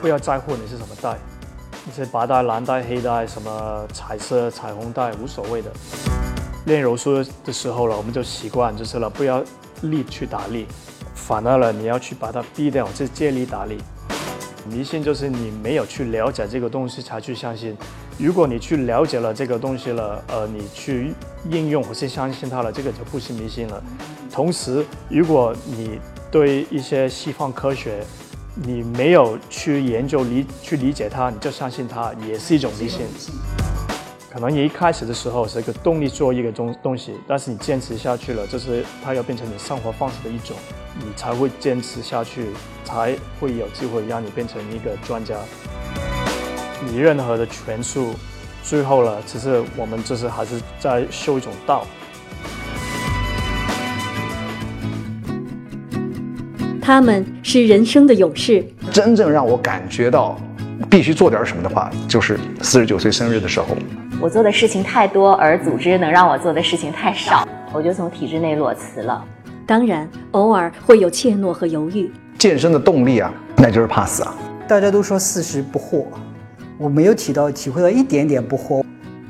不要在乎你是什么带，你是白带、蓝带、黑带，什么彩色、彩虹带，无所谓的。练柔术的时候了，我们就习惯就是了，不要力去打力，反而了你要去把它逼掉，这借力打力。迷信就是你没有去了解这个东西才去相信。如果你去了解了这个东西了，呃，你去应用或是相信它了，这个就不是迷信了。同时，如果你对一些西方科学，你没有去研究理去理解它，你就相信它，也是一种迷信。可能你一开始的时候是一个动力做一个东东西，但是你坚持下去了，就是它要变成你生活方式的一种，你才会坚持下去，才会有机会让你变成一个专家。你任何的权术，最后了，其实我们就是还是在修一种道。他们是人生的勇士。真正让我感觉到必须做点什么的话，就是四十九岁生日的时候。我做的事情太多，而组织能让我做的事情太少，我就从体制内裸辞了。当然，偶尔会有怯懦和犹豫。健身的动力啊，那就是怕死啊！大家都说四十不惑，我没有体到体会到一点点不惑。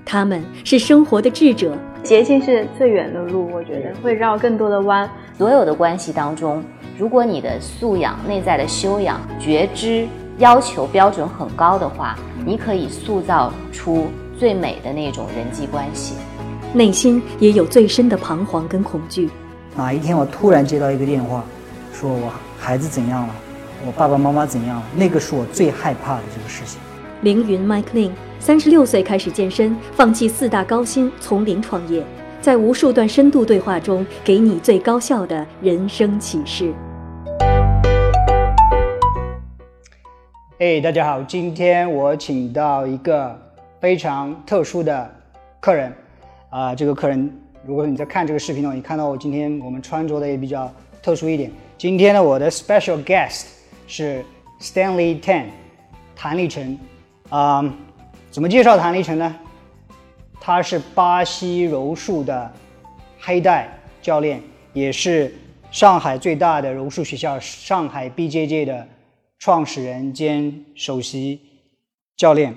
他们是生活的智者。捷径是最远的路，我觉得会绕更多的弯。所有的关系当中，如果你的素养、内在的修养、觉知要求标准很高的话，你可以塑造出。最美的那种人际关系，内心也有最深的彷徨跟恐惧。哪一天我突然接到一个电话，说我孩子怎样了，我爸爸妈妈怎样了，那个是我最害怕的这个事情。凌云 Mike Lin，三十六岁开始健身，放弃四大高薪，从零创业，在无数段深度对话中，给你最高效的人生启示。哎，大家好，今天我请到一个。非常特殊的客人，啊，这个客人，如果你在看这个视频的话，你看到我今天我们穿着的也比较特殊一点。今天呢，我的 special guest 是 Stanley Tan，谭立成。啊，怎么介绍谭立成呢？他是巴西柔术的黑带教练，也是上海最大的柔术学校上海 BJJ 的创始人兼首席教练。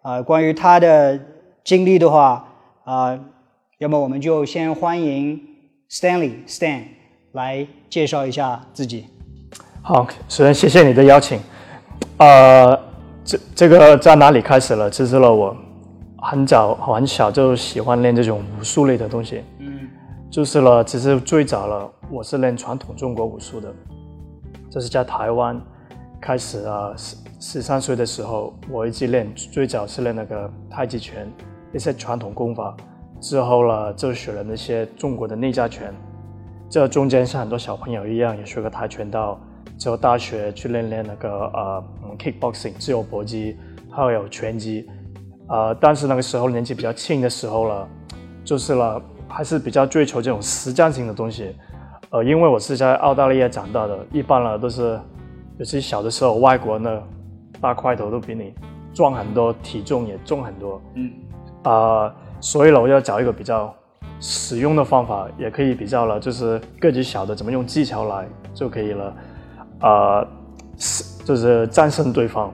啊，关于他的经历的话，啊，要么我们就先欢迎 Stanley Stan 来介绍一下自己。好，首先谢谢你的邀请。呃，这这个在哪里开始了？其实了，我很早很小就喜欢练这种武术类的东西。嗯，就是了，其实最早了，我是练传统中国武术的，这是在台湾开始啊。十十三岁的时候，我一直练，最早是练那个太极拳，一些传统功法。之后呢，就学了那些中国的内家拳。这中间像很多小朋友一样，也学过跆拳道。之后大学去练练那个呃 kickboxing 自由搏击，还有拳击。呃，但是那个时候年纪比较轻的时候了，就是了，还是比较追求这种实战性的东西。呃，因为我是在澳大利亚长大的，一般了都是，尤其小的时候，外国呢。大块头都比你壮很多，体重也重很多。嗯，啊，所以呢，我要找一个比较实用的方法，也可以比较了，就是个子小的怎么用技巧来就可以了。啊，是就是战胜对方。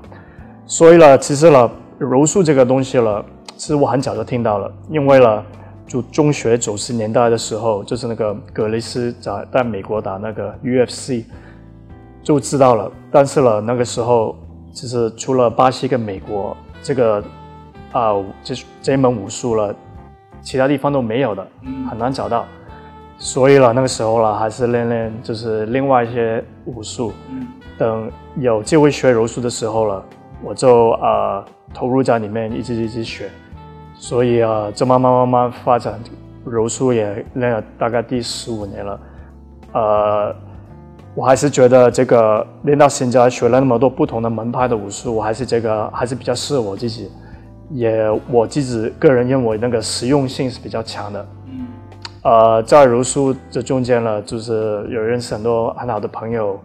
所以呢，其实呢，柔术这个东西了，其实我很早就听到了，因为呢，就中学九十年代的时候，就是那个格雷斯在在美国打那个 UFC，就知道了。但是呢，那个时候。就是除了巴西跟美国这个啊，这这一门武术了，其他地方都没有的，很难找到。所以了，那个时候了，还是练练就是另外一些武术。等有机会学柔术的时候了，我就啊投入在里面，一直一直学。所以啊，就慢慢慢慢发展，柔术也练了大概第十五年了，呃。我还是觉得这个练到现在，学了那么多不同的门派的武术，我还是这个还是比较适合我自己，也我自己个人认为那个实用性是比较强的。嗯，呃，在柔术这中间呢，就是有认识很多很好的朋友，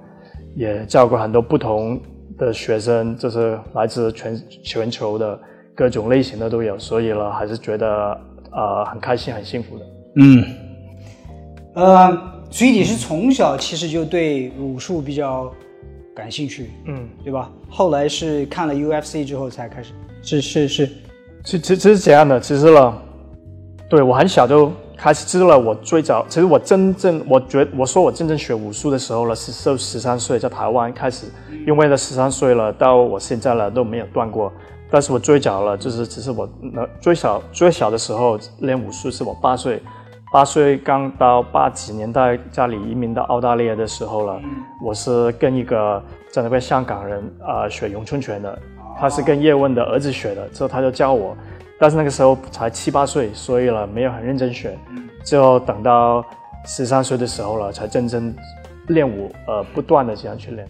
也教过很多不同的学生，就是来自全全球的各种类型的都有，所以呢，还是觉得呃很开心、很幸福的。嗯，呃。所以你是从小其实就对武术比较感兴趣，嗯，对吧？后来是看了 UFC 之后才开始，是是是，其其其实这样的，其实呢，对我很小就开始，知道了我最早，其实我真正我觉我说我真正学武术的时候了，是十十三岁在台湾开始，因为呢十三岁了到我现在了都没有断过。但是我最早了，就是只是我那最小最小的时候练武术是我八岁，八岁刚到八几年代家里移民到澳大利亚的时候了，我是跟一个在那边香港人啊、学咏春拳的，他是跟叶问的儿子学的，之后他就教我，但是那个时候才七八岁，所以了没有很认真学，之后等到十三岁的时候了才真正练武，呃，不断的这样去练。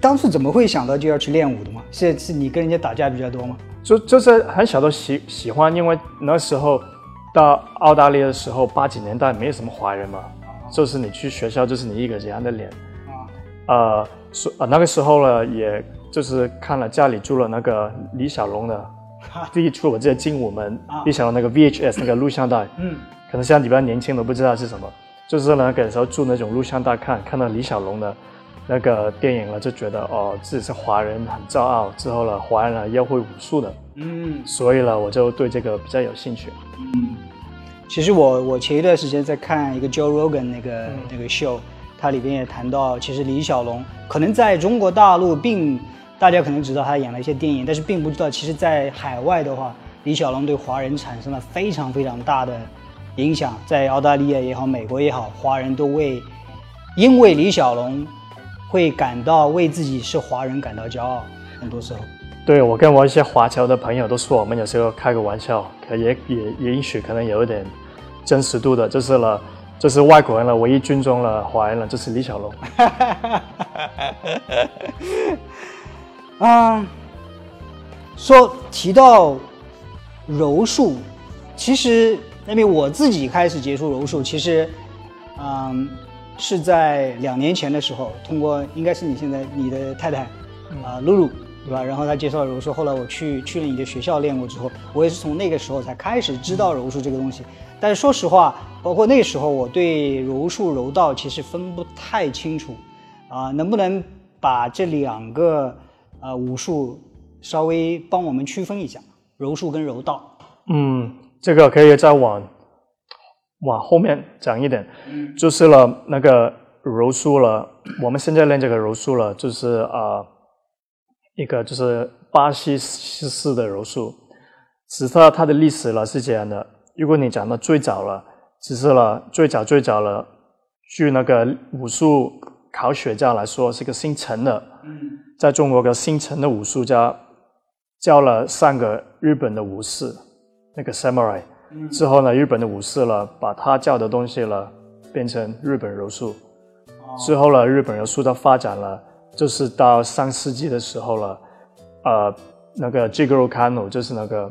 当初怎么会想到就要去练武的嘛？是是你跟人家打架比较多吗？就就是很小的喜喜欢，因为那时候到澳大利亚的时候，八几年代没有什么华人嘛，就是你去学校就是你一个这样的脸，呃，所呃那个时候呢，也就是看了家里住了那个李小龙的第一出，我记得精武门李小龙那个 VHS 那个录像带，嗯，可能现在你比较年轻的不知道是什么，就是那个时候住那种录像带看，看到李小龙的。那个电影了，就觉得哦，自己是华人，很骄傲。之后呢，华人呢要会武术的，嗯，所以呢，我就对这个比较有兴趣。嗯其实我我前一段时间在看一个 Joe Rogan 那个、那个 show，它里边也谈到，其实李小龙可能在中国大陆并大家可能知道他演了一些电影，但是并不知道，其实在海外的话，李小龙对华人产生了非常非常大的影响，在澳大利亚也好，美国也好，华人都为因为李小龙会感到为自己是华人感到骄傲，很多时候。对我跟我一些华侨的朋友都说，我们有时候开个玩笑，可也也也允许可能有一点真实度的，就是了，就是外国人了，唯一军中了华人了，就是李小龙。啊，说提到柔术，其实那边我自己开始接触柔术，其实，嗯，是在两年前的时候，通过应该是你现在你的太太啊露露对吧？然后她介绍柔术，后来我去去了你的学校练过之后，我也是从那个时候才开始知道柔术这个东西。但是说实话，包括那个时候，我对柔术柔道其实分不太清楚啊，能不能把这两个呃武术稍微帮我们区分一下，柔术跟柔道？嗯，这个可以再往往后面讲一点，嗯。就是了那个柔术了，我们现在练这个柔术了，就是啊、呃一个就是巴西式的柔术，只是它它的历史了是这样的。如果你讲的最早了，只是了最早最早了，据那个武术考学家来说，是个姓陈的，在中国个姓陈的武术家教了三个日本的武士，那个 samurai，之后呢，日本的武士了把他教的东西了变成日本柔术，之后呢，日本柔术的发展了，就是到上世纪的时候了，呃，那个 Jigoro Kano 就是那个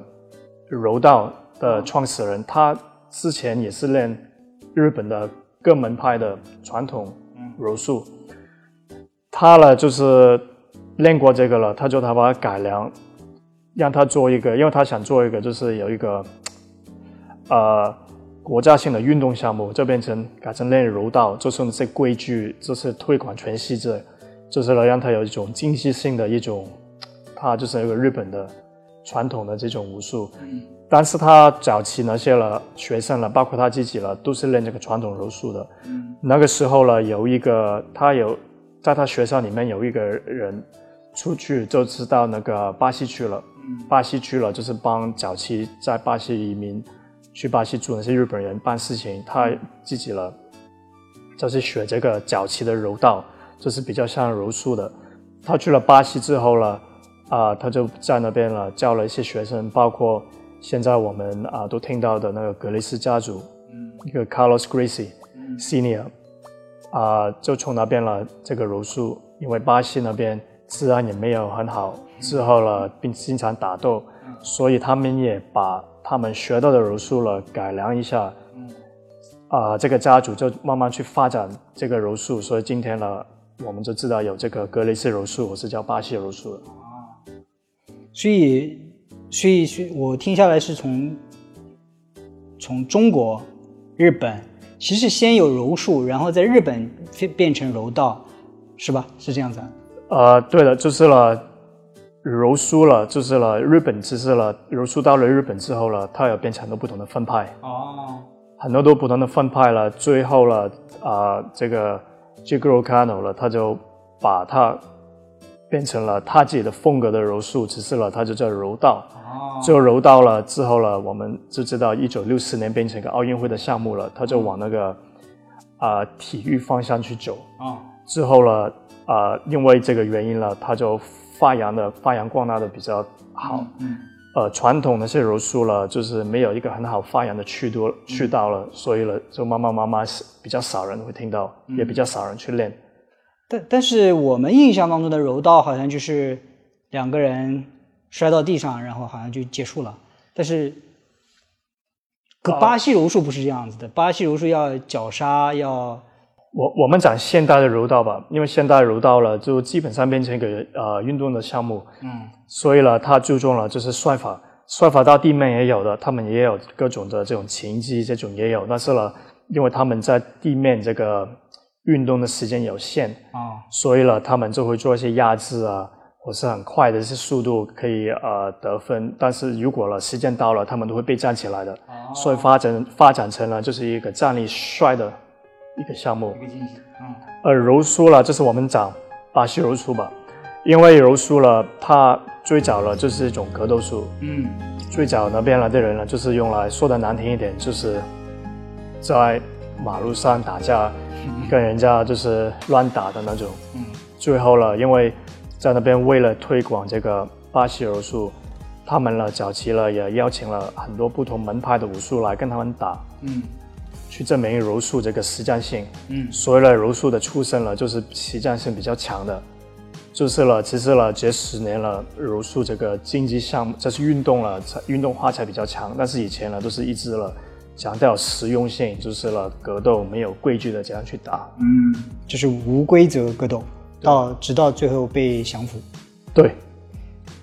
柔道的创始人，他之前也是练日本的各门派的传统柔术，他呢就是练过这个了，他就他把它改良，让他做一个，因为他想做一个就是有一个呃国家性的运动项目，就变成改成练柔道，就是那些规矩，就是推广全世界，就是来让他有一种竞技性的一种，他就是一个日本的传统的这种武术。但是他早期那些了学生了，包括他自己了，都是练这个传统柔术的。那个时候呢，有一个他有在他学校里面有一个人出去就知道那个巴西去了，巴西去了就是帮早期在巴西移民去巴西住那些日本人办事情，他自己了就是学这个早期的柔道，就是比较像柔术的。他去了巴西之后呢，啊、他就在那边了教了一些学生，包括现在我们啊、都听到的那个格雷斯家族，一个 Carlos Gracie Senior，啊、就从那边了这个柔术，因为巴西那边治安也没有很好，之后了并经常打斗，所以他们也把他们学到的柔术了改良一下，啊、这个家族就慢慢去发展这个柔术，所以今天呢，我们就知道有这个格雷斯柔术，我是叫巴西柔术的。所以，所以，所以我听下来是从从中国、日本，其实先有柔术，然后在日本变变成柔道，是吧？是这样子啊？呃，对的，就是了，柔术了，就是了，日本就是了，柔术到了日本之后了，它有变成很多不同的分派，哦，很多都不同的分派了，最后了，啊、这个 Jigoro Kano 了，他就把它变成了他自己的风格的柔术，只是了，他就叫柔道。哦，就柔道了之后了，我们就知道一九六四年变成一个奥运会的项目了，他就往那个啊、体育方向去走。哦，之后了，啊，因为这个原因了，他就发扬的发扬光大的比较好。嗯，呃，传统那些柔术了，就是没有一个很好发扬的渠道渠道了，所以了，就慢慢慢慢比较少人会听到，也比较少人去练。但但是我们印象当中的柔道好像就是两个人摔到地上，然后好像就结束了。但是，可巴西柔术不是这样子的，巴西柔术要绞杀，要我我们讲现代的柔道吧，因为现代柔道了，就基本上变成一个呃运动的项目，嗯。所以呢，它注重了就是摔法，摔法到地面也有的，他们也有各种的这种擒击，这种也有，但是呢，因为他们在地面这个运动的时间有限，啊所以呢，他们就会做一些压制啊，或是很快的一些速度可以呃得分，但是如果了时间到了，他们都会被站起来的，所以发展发展成了就是一个站立摔的一个项目。一个进行，嗯呃，柔术了，这是我们讲巴西柔术吧，因为柔术了，怕最早了就是一种格斗术，嗯最早那边来的人呢，就是用来说的难听一点，就是在马路上打架，跟人家就是乱打的那种。嗯最后了，因为在那边为了推广这个巴西柔术，他们呢早期了也邀请了很多不同门派的武术来跟他们打，嗯去证明柔术这个实战性。嗯所谓的柔术的出身了，就是实战性比较强的，就是了，其实了这十年了，柔术这个竞技项目，这是运动了，才运动化才比较强。但是以前呢，都是一直了强调实用性，就是了格斗没有规矩的这样去打。嗯，就是无规则格斗，到直到最后被降服。对，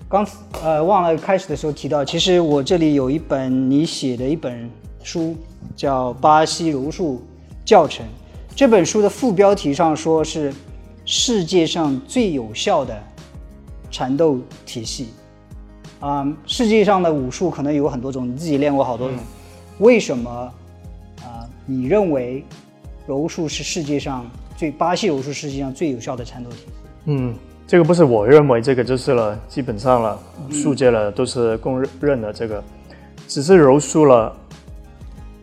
刚呃忘了开始的时候提到，其实我这里有一本你写的一本书，叫《巴西柔术教程》。这本书的副标题上说是世界上最有效的缠斗体系。啊、世界上的武术可能有很多种，你自己练过好多种。为什么啊、你认为柔术是世界上最巴西柔术世界上最有效的缠斗体系？嗯，这个不是我认为，这个就是了，基本上了，武术界了都是公认的这个，只是柔术了，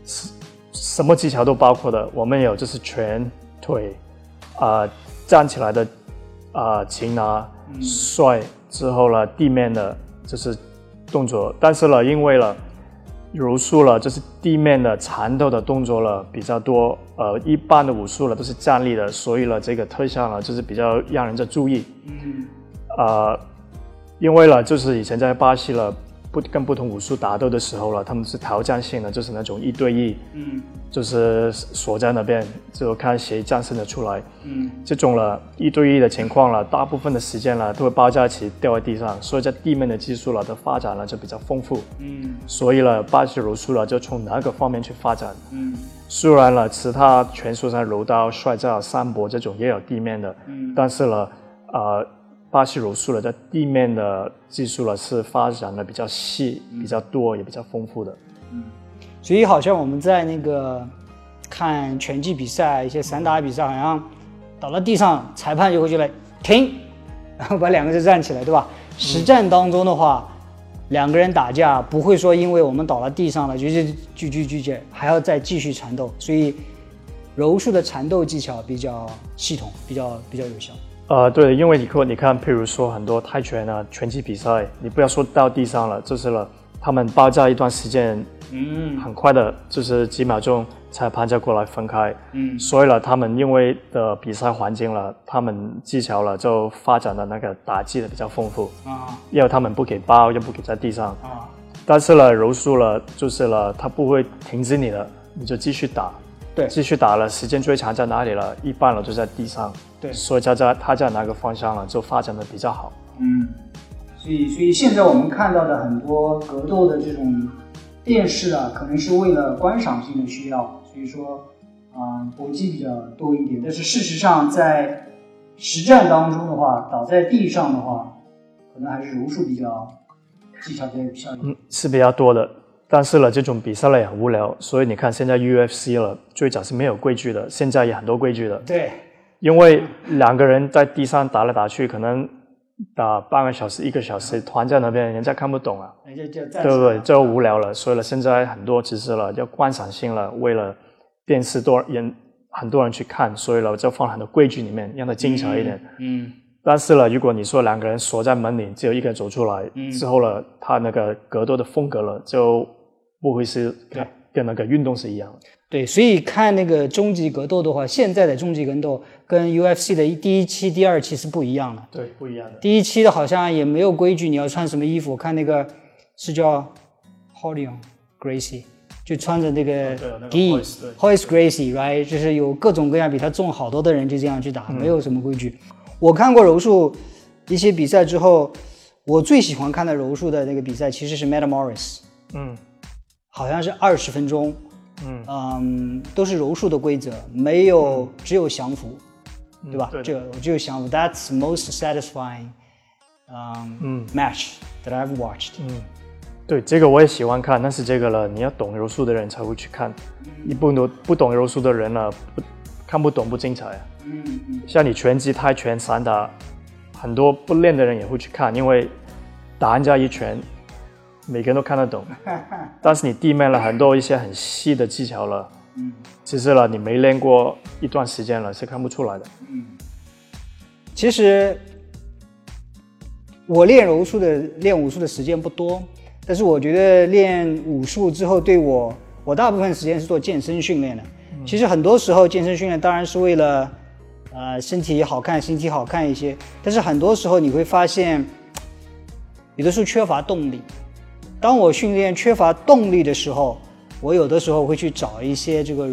什什么技巧都包括的。我们有就是拳、腿，啊、站起来的，啊、擒拿、摔之后了，地面的就是动作。但是呢，因为了柔术了，就是地面的缠斗的动作了比较多。呃，一般的武术了都是站立的，所以了这个特效呢就是比较让人家注意。嗯呃，因为了就是以前在巴西了不跟不同武术打斗的时候了，他们是挑战性的，就是那种一对一，嗯就是锁在那边就看谁战胜的出来。嗯这种了一对一的情况了，大部分的时间了都会包在一起掉在地上，所以在地面的技术了的发展了就比较丰富。嗯所以了，巴西柔术了就从哪个方面去发展？嗯虽然了，其他拳术上柔道、摔跤、三搏这种也有地面的，嗯但是呢，呃，巴西柔术了在地面的技术了是发展的比较细、比较多，也比较丰富的。嗯所以好像我们在那个看拳击比赛、一些散打比赛，好像倒到地上，裁判就会就来停，然后把两个人站起来，对吧？实战当中的话，两个人打架不会说因为我们倒到地上了就就就就就就还要再继续缠斗，所以柔术的缠斗技巧比较系统，比较比较有效。呃，对，因为你看，你看，譬如说很多泰拳啊、拳击比赛，你不要说到地上了，就是了，他们爆炸一段时间，嗯很快的，就是几秒钟，才判架过来分开。嗯所以了，他们因为的比赛环境了，他们技巧了就发展的那个打击的比较丰富，啊因为他们不给包，又不给在地上。啊但是呢，柔术了就是了，他不会停止你的，你就继续打，对继续打了。时间最长在哪里了？一半了就在地上。对所以他在他在哪个方向了，就发展的比较好。嗯，所以所以现在我们看到的很多格斗的这种电视啊，可能是为了观赏性的需要，所以说啊、搏击比较多一点。但是事实上在，实战当中的话，倒在地上的话，可能还是柔术比较技巧比较。嗯，是比较多的。但是呢，这种比赛呢也很无聊，所以你看现在 UFC 了，最早是没有规矩的，现在也很多规矩的。对，因为两个人在地上打来打去，可能打半个小时、一个小时，团在那边，人家看不懂啊，人家就对不对？就无聊了。所以呢，现在很多其实了要观赏性了，为了电视多人很多人去看，所以呢就放很多规矩里面，让它精彩一点。嗯，但是呢，如果你说两个人锁在门里，只有一个人走出来、之后呢，他那个格斗的风格了，就不会是跟跟那个运动是一样的。对，所以看那个终极格斗的话，现在的终极格斗跟 UFC 的第一期、第二期是不一样的。对，不一样的。第一期的好像也没有规矩，你要穿什么衣服？我看那个是叫 Holion Gracie，就穿着那个哦对那个 gi Hoist，对 Hoist Gracie，right，就是有各种各样比他重好多的人就这样去嗯打，没有什么规矩。我看过柔术一些比赛之后，我最喜欢看的柔术的那个比赛其实是 Mata Morris，嗯好像是二十分钟，嗯。嗯，都是柔术的规则，没有只有降服，对吧？这个只有降服，That's most satisfying，嗯嗯。match that I've watched。嗯，对，这个我也喜欢看，但是这个了，你要懂柔术的人才会去看，你不懂不懂柔术的人呢，不看不懂不精彩嗯，像你拳击、泰拳、散打，很多不练的人也会去看，因为打人家一拳，每个人都看得懂。但是你地面了很多一些很细的技巧了，嗯，其实了你没练过一段时间了是看不出来的。嗯其实我练柔术的练武术的时间不多，但是我觉得练武术之后对我，我大部分时间是做健身训练的。其实很多时候健身训练当然是为了，呃，身体好看，身体好看一些。但是很多时候你会发现，有的时候缺乏动力。当我训练缺乏动力的时候，我有的时候会去找一些这个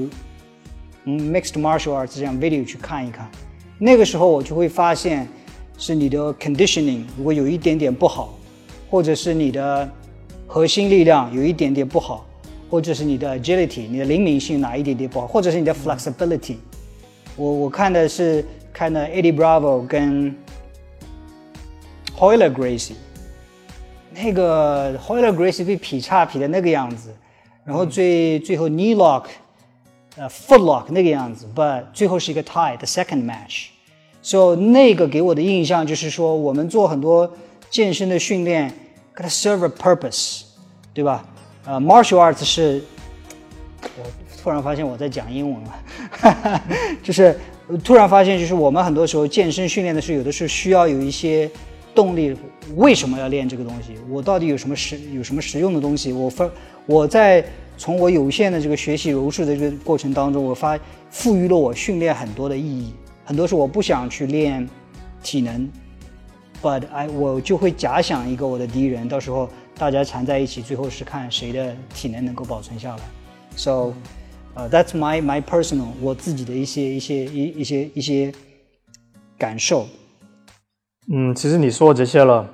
嗯 mixed martial arts 这样 video 去看一看。那个时候我就会发现，是你的 conditioning 如果有一点点不好，或者是你的核心力量有一点点不好，或者是你的 agility 你的灵敏性哪一点点不好，或者是你的 flexibility。我我看的是看的 Eddie Bravo 跟 Hoyler Gracie，那个 Hoyler Grace 被劈叉劈的那个样子，然后最、最后 knee lock，呃 foot lock 那个样子，but 最后是一个 tie，the second match。So 那个给我的印象就是说，我们做很多健身的训练，gotta serve a purpose，对吧？呃，martial arts 是，我突然发现我在讲英文了，就是突然发现，就是我们很多时候健身训练的时候，有的时候需要有一些动力。为什么要练这个东西？我到底有什么实有什么实用的东西？我发我在从我有限的这个学习柔术的这个过程当中，我发赋予了我训练很多的意义。很多时候我不想去练体能，but I 我就会假想一个我的敌人，到时候大家缠在一起，最后是看谁的体能能够保存下来。So，呃、t h a t s my my personal 我自己的一些一些一一些一些感受。嗯，其实你说这些了，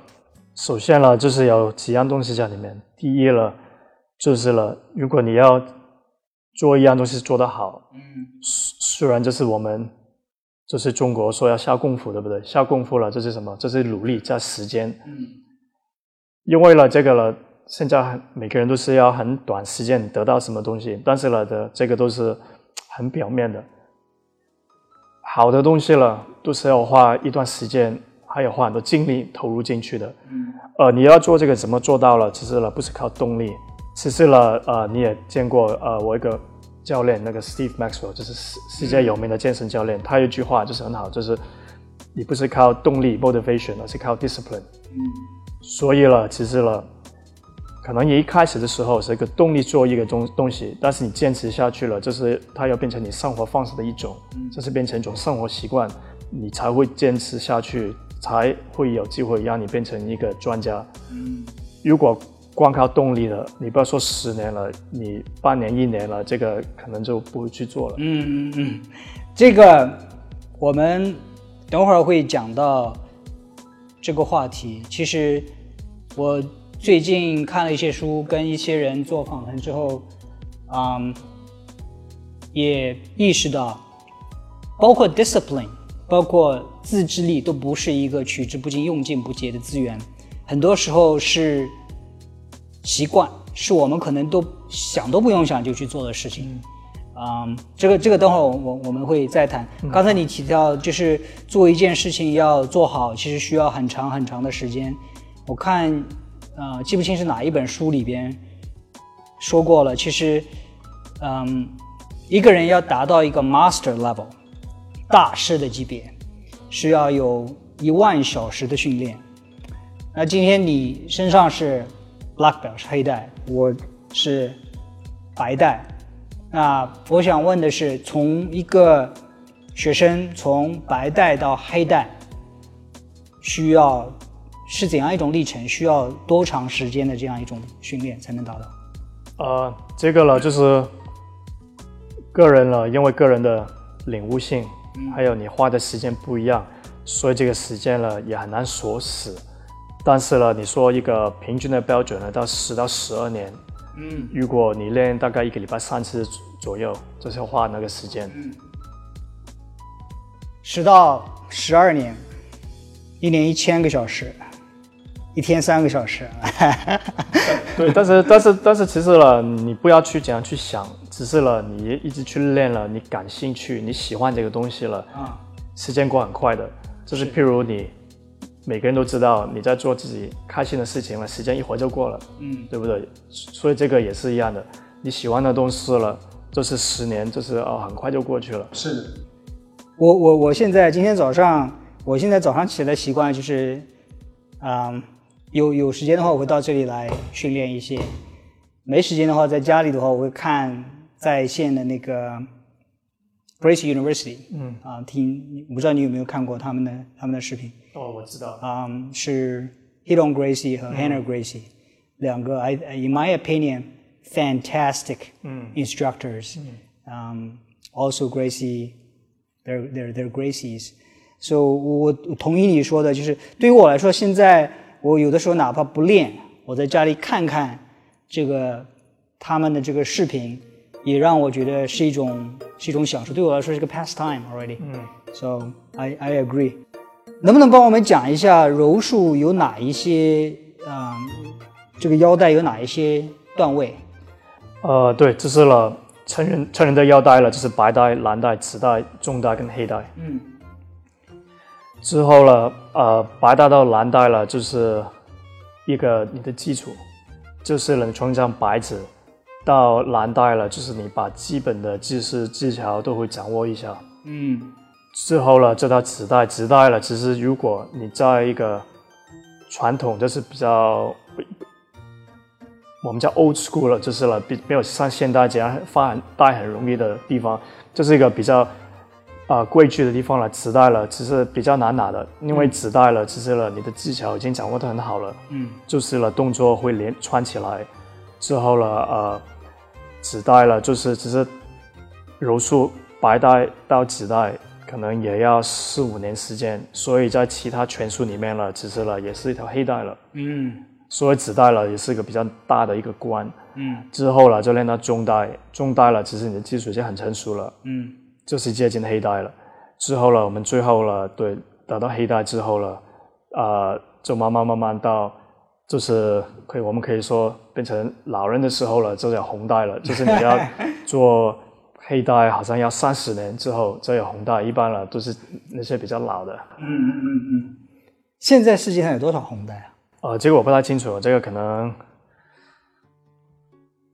首先呢就是有几样东西在里面。第一了，就是了，如果你要做一样东西做得好，嗯虽然这是我们就是中国说要下功夫，对不对？下功夫了，这是什么？这是努力加时间。嗯因为了这个了，现在很每个人都是要很短时间得到什么东西，但是了的这个都是很表面的。好的东西了，都是要花一段时间，还有花很多精力投入进去的。嗯呃，你要做这个怎么做到了？其实了不是靠动力，其实了呃你也见过呃我一个教练那个 Steve Maxwell，就是世世界有名的健身教练，他有一句话就是很好，就是你不是靠动力 motivation，而是靠 discipline。嗯所以了，其实了，可能你一开始的时候是一个动力做一个东东西，但是你坚持下去了，就是它要变成你生活方式的一种，这是变成一种生活习惯，你才会坚持下去，才会有机会让你变成一个专家。嗯如果光靠动力了，你不要说十年了，你半年一年了，这个可能就不会去做了。嗯嗯嗯，这个我们等会儿会讲到这个话题。其实我最近看了一些书，跟一些人做访谈之后，嗯，也意识到，包括 discipline，包括自制力，都不是一个取之不尽、用尽不竭的资源，很多时候是习惯，是我们可能都想都不用想就去做的事情。嗯，这个这个等会儿我我我们会再谈。刚才你提到，就是做一件事情要做好，其实需要很长很长的时间。我看，呃，记不清是哪一本书里边说过了。其实，嗯，一个人要达到一个 master level 大师的级别，需要有一万小时的训练。那今天你身上是 black belt 黑带，我是白带。那我想问的是，从一个学生从白带到黑带，需要是怎样一种历程？需要多长时间的这样一种训练才能达到？呃，这个了就是个人了，因为个人的领悟性，还有你花的时间不一样，所以这个时间呢也很难锁死。但是呢，你说一个平均的标准呢，到十到十二年。嗯，如果你练大概一个礼拜三次左右，就是要花那个时间。嗯，十到十二年，一年一千个小时，一天三个小时。对，但是但是但是，其实了，你不要去怎样去想，只是了，你一直去练了，你感兴趣，你喜欢这个东西了，啊，时间过很快的。就是譬如你。每个人都知道你在做自己开心的事情了，时间一会儿就过了，嗯，对不对？所以这个也是一样的，你喜欢的东西了，就是十年，就是哦，很快就过去了。是的，我我我现在今天早上，我现在早上起来的习惯就是，嗯，有有时间的话我会到这里来训练一些，没时间的话在家里的话我会看在线的那个。Gracie University，嗯啊，听，我不知道你有没有看过他们的他们的视频。哦，我知道。啊，是 hit on Gracie 和 Hannah Gracie 两个，I in my opinion fantastic instructors。嗯，also Gracie，they're they're they're Gracies。So 我同意你说的，就是对于我来说，现在我有的时候哪怕不练，我在家里看看这个他们的这个视频。也让我觉得是一种是一种享受，对我来说是个 pastime already。嗯，so I I agree。能不能帮我们讲一下柔术有哪一些啊？这个腰带有哪一些段位？呃，对，这是了成人成人的腰带了，就是白带、蓝带、紫带、中带跟黑带。嗯。之后了，呃，白带到蓝带了，就是一个你的基础，就是能穿上白纸。到蓝带了，就是你把基本的技术技巧都会掌握一下。嗯，之后了，这到紫带，紫带了。其实如果你在一个传统，就是比较我们叫 old school 了，就是了，比没有像现代这样发带很容易的地方，就是一个比较啊规矩的地方了。磁带了，其实比较难拿的，因为紫带了，其实了，你的技巧已经掌握的很好了。嗯，就是了，动作会连串起来，之后了，呃。紫带了，就是只是柔术白带到紫带，可能也要四五年时间，所以在其他拳术里面了，其实了也是一条黑带了。嗯，所以紫带了也是一个比较大的一个关。嗯，之后了就练到中带，中带了，其实你的技术已经很成熟了。嗯，就是接近黑带了。之后了，我们最后了，对，达到黑带之后了，啊，就慢慢慢慢到。就是可以，我们可以说变成老人的时候了，就叫红带了。就是你要做黑带，好像要三十年之后才有红带。一般了都是那些比较老的。嗯嗯嗯嗯。现在世界上有多少红带啊？呃，这个我不太清楚，这个可能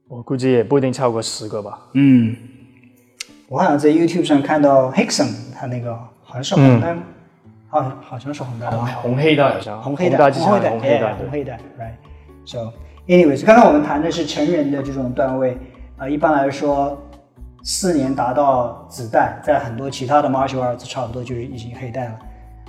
我估计也不一定超过十个吧。嗯，我好像在 YouTube 上看到 Hickson 他那个好像是红带吗？好，好像是红带，红黑带好像，红黑带，红黑带，红黑带，红黑带，right。Anyways，刚刚我们谈的是成人的这种段位，啊，一般来说，四年达到紫带，在很多其他的 martial arts 差不多就是已经黑带了，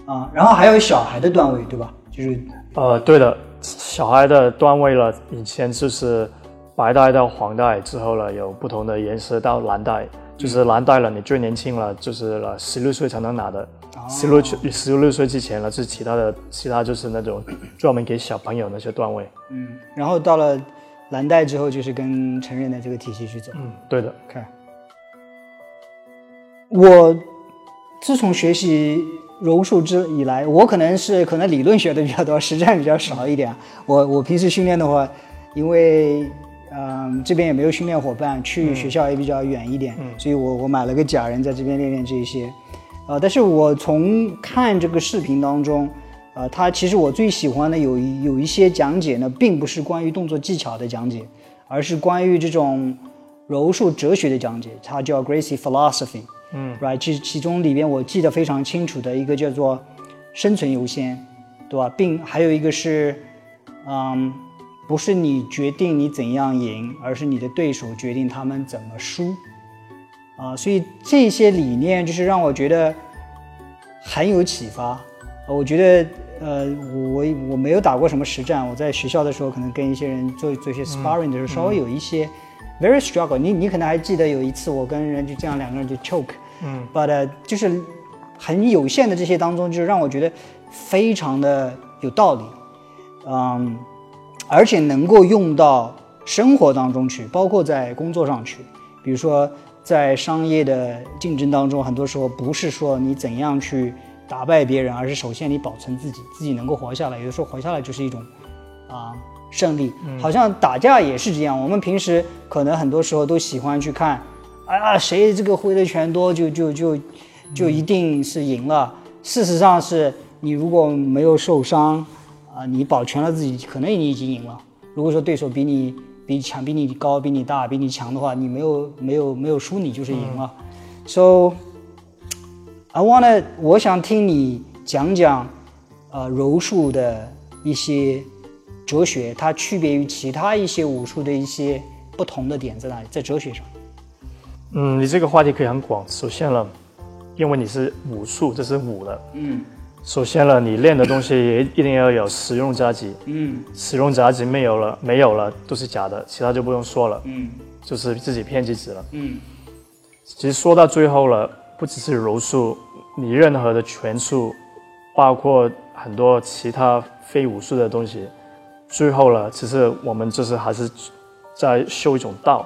啊，然后还有小孩的段位，对吧？就是，呃，对的，小孩的段位了，以前就是白带到黄带之后了，有不同的颜色到蓝带，就是蓝带了，你最年轻了，就是了十六岁才能拿的。十六岁，十六岁之前了，是其他的，其他就是那种 专门给小朋友那些段位。嗯，然后到了蓝带之后，就是跟成人的这个体系去走。嗯，对的。看，我自从学习柔术之以来，我可能是可能理论学的比较多，实战比较少一点。我我平时训练的话，因为嗯这边也没有训练伙伴，去学校也比较远一点，所以我我买了个假人在这边练练这些。呃，但是我从看这个视频当中，呃，他其实我最喜欢的有一有一些讲解呢，并不是关于动作技巧的讲解，而是关于这种柔术哲学的讲解，它叫 Gracie Philosophy。嗯，right，其其中里边我记得非常清楚的一个叫做生存优先，对吧？并还有一个是，嗯，不是你决定你怎样赢，而是你的对手决定他们怎么输。啊，所以这些理念就是让我觉得很有启发。我觉得，呃，我我没有打过什么实战，我在学校的时候可能跟一些人做做一些 sparring 的时候，稍微有一些 very struggle。你你可能还记得有一次我跟人就这样两个人就 choke，嗯，but 就是很有限的这些当中，就是让我觉得非常的有道理，嗯，而且能够用到生活当中去，包括在工作上去，比如说。在商业的竞争当中，很多时候不是说你怎样去打败别人，而是首先你保存自己，自己能够活下来。有的时候活下来就是一种啊胜利。好像打架也是这样。我们平时可能很多时候都喜欢去看，哎呀，谁这个挥的拳多，就就就就一定是赢了。事实上是你如果没有受伤啊，你保全了自己，可能你已经赢了。如果说对手比你。比你强，比你高，比你大，比你强的话，你没有没有没有输，你就是赢了。So I wanna，我想听你讲讲，呃，柔术的一些哲学，它区别于其他一些武术的一些不同的点在哪里？在哲学上。嗯，你这个话题可以很广。首先了，因为你是武术，这是武的。嗯。首先了，你练的东西也一定要有实用价值。嗯，实用价值没有了，没有了都是假的，其他就不用说了。嗯，就是自己骗自己了。嗯，其实说到最后了，不只是柔术，你任何的拳术，包括很多其他非武术的东西，最后了，其实我们就是还是在修一种道，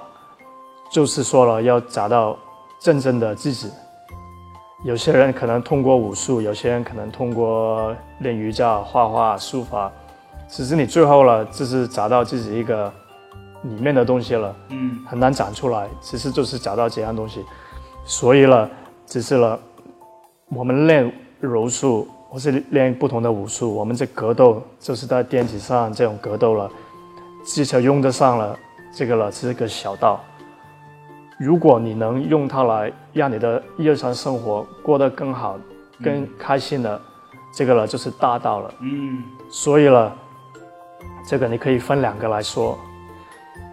就是说了要找到真正的自己。有些人可能通过武术，有些人可能通过练瑜伽、画画、书法，只是你最后了，就是找到自己一个里面的东西了，嗯，很难长出来。其实就是找到这样东西，所以了，只是了，我们练柔术或是练不同的武术，我们这格斗就是在垫子上这种格斗了，技巧用得上了，这个了是个小道。如果你能用它来让你的日常生活过得更好、更开心的，这个了就是大道了。嗯，所以了，这个你可以分两个来说。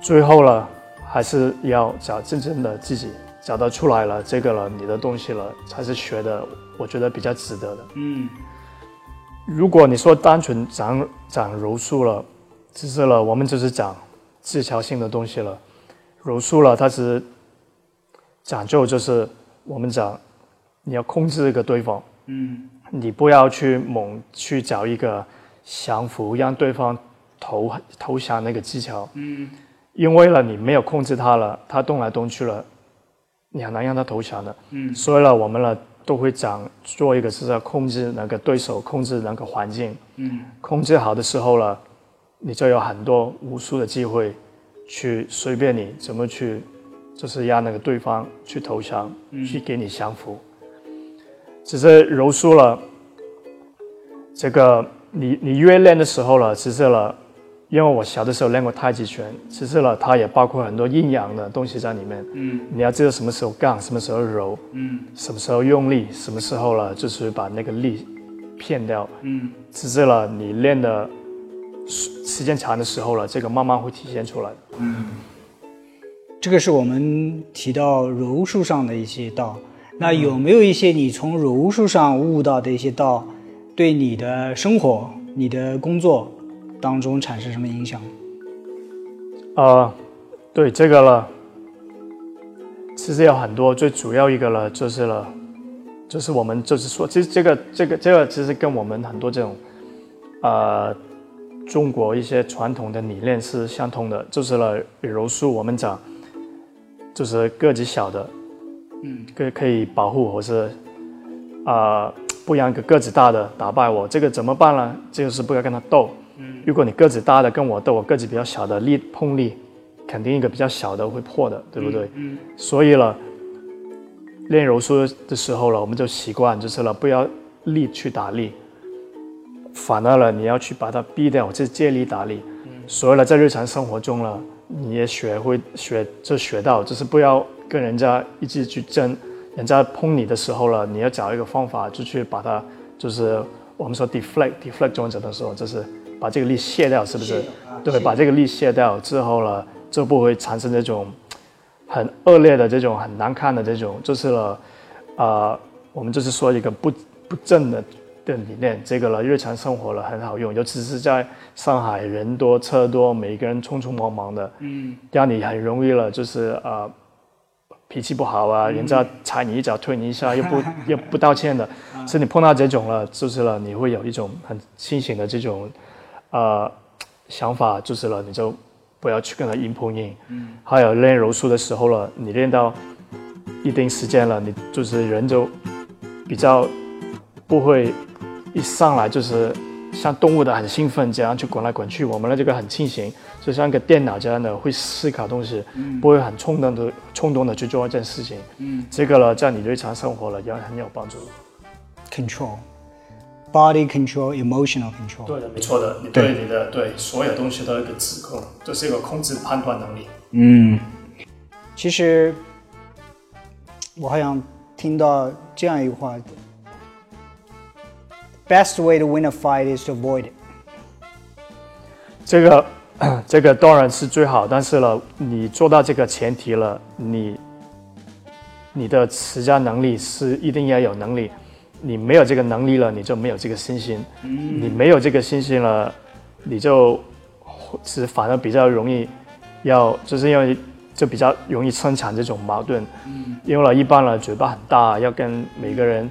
最后了，还是要找真正的自己，找到出来了，这个了，你的东西了，才是学的，我觉得比较值得的。嗯，如果你说单纯讲讲柔术了，只是了，我们就是讲技巧性的东西了。柔术了，它是。讲究就是我们讲，你要控制一个对方，嗯，你不要去猛去找一个降服，让对方投投降那个技巧，嗯，因为了你没有控制他了，他动来动去了，你很难让他投降的，嗯，所以呢，我们呢都会讲做一个是要控制那个对手，控制那个环境，嗯，控制好的时候了，你就有很多无数的机会去随便你怎么去。就是让那个对方去投降，去给你降服。只是柔术了，这个你你越练的时候了，其实了，因为我小的时候练过太极拳，其实了，它也包括很多阴阳的东西在里面。嗯，你要知道什么时候杠，什么时候柔，嗯，什么时候用力，什么时候了，就是把那个力骗掉。嗯，只是了，你练的时间长的时候了，这个慢慢会体现出来。嗯。这个是我们提到柔术上的一些道，那有没有一些你从柔术上悟到的一些道，对你的生活、你的工作当中产生什么影响？啊，对这个了，其实有很多，最主要一个了就是了，就是我们就是说，其实这个这个这个其实跟我们很多这种，呃，中国一些传统的理念是相通的，就是了柔术，我们讲。就是个子小的，嗯，可可以保护或是呃，不让一个个子大的打败我，这个怎么办呢？就是不要跟他斗。嗯，如果你个子大的跟我斗，我个子比较小的力碰力，肯定一个比较小的会破的，对不对？嗯，所以了，练柔术的时候了，我们就习惯就是了，不要力去打力，反而了你要去把它逼掉，这借力打力。嗯，所以了，在日常生活中了，你也学会学就学到，就是不要跟人家一直去争。人家碰你的时候了，你要找一个方法，就去把它，就是我们说 deflect，deflect 中文怎么说？就是把这个力卸掉，是不是？对，把这个力卸掉之后了，就不会产生这种很恶劣的这种很难看的这种，就是了，呃，我们就是说一个不不正的的理念，这个了，日常生活了很好用，尤其是在上海人多车多，每一个人匆匆忙忙的，嗯，让你很容易了，就是呃。脾气不好啊，人家踩你一脚，推你一下，又不又不道歉的，是你碰到这种了，就是了，你会有一种很清醒的这种，呃，想法，就是了，你就不要去跟他硬碰硬。嗯。还有练柔术的时候了，你练到一定时间了，你就是人就比较不会一上来就是像动物的很兴奋这样去滚来滚去，我们的这个很清醒。就像个电脑这样的会思考东西，不会很冲动的冲动的去做一件事情。嗯，这个呢，在你日常生活了也很有帮助。Control, body control, emotional control。对的，没错的。你对你的对所有东西都有一个指控，这是一个控制判断能力。嗯，其实我好像听到这样一句话：Best way to win a fight is to avoid it。这个。这个当然是最好，但是呢，你做到这个前提了，你你的持家能力是一定要有能力，你没有这个能力了，你就没有这个信心，你没有这个信心了，你就是反而比较容易要，就是因为就比较容易生产这种矛盾，因为了一般了嘴巴很大，要跟每个人。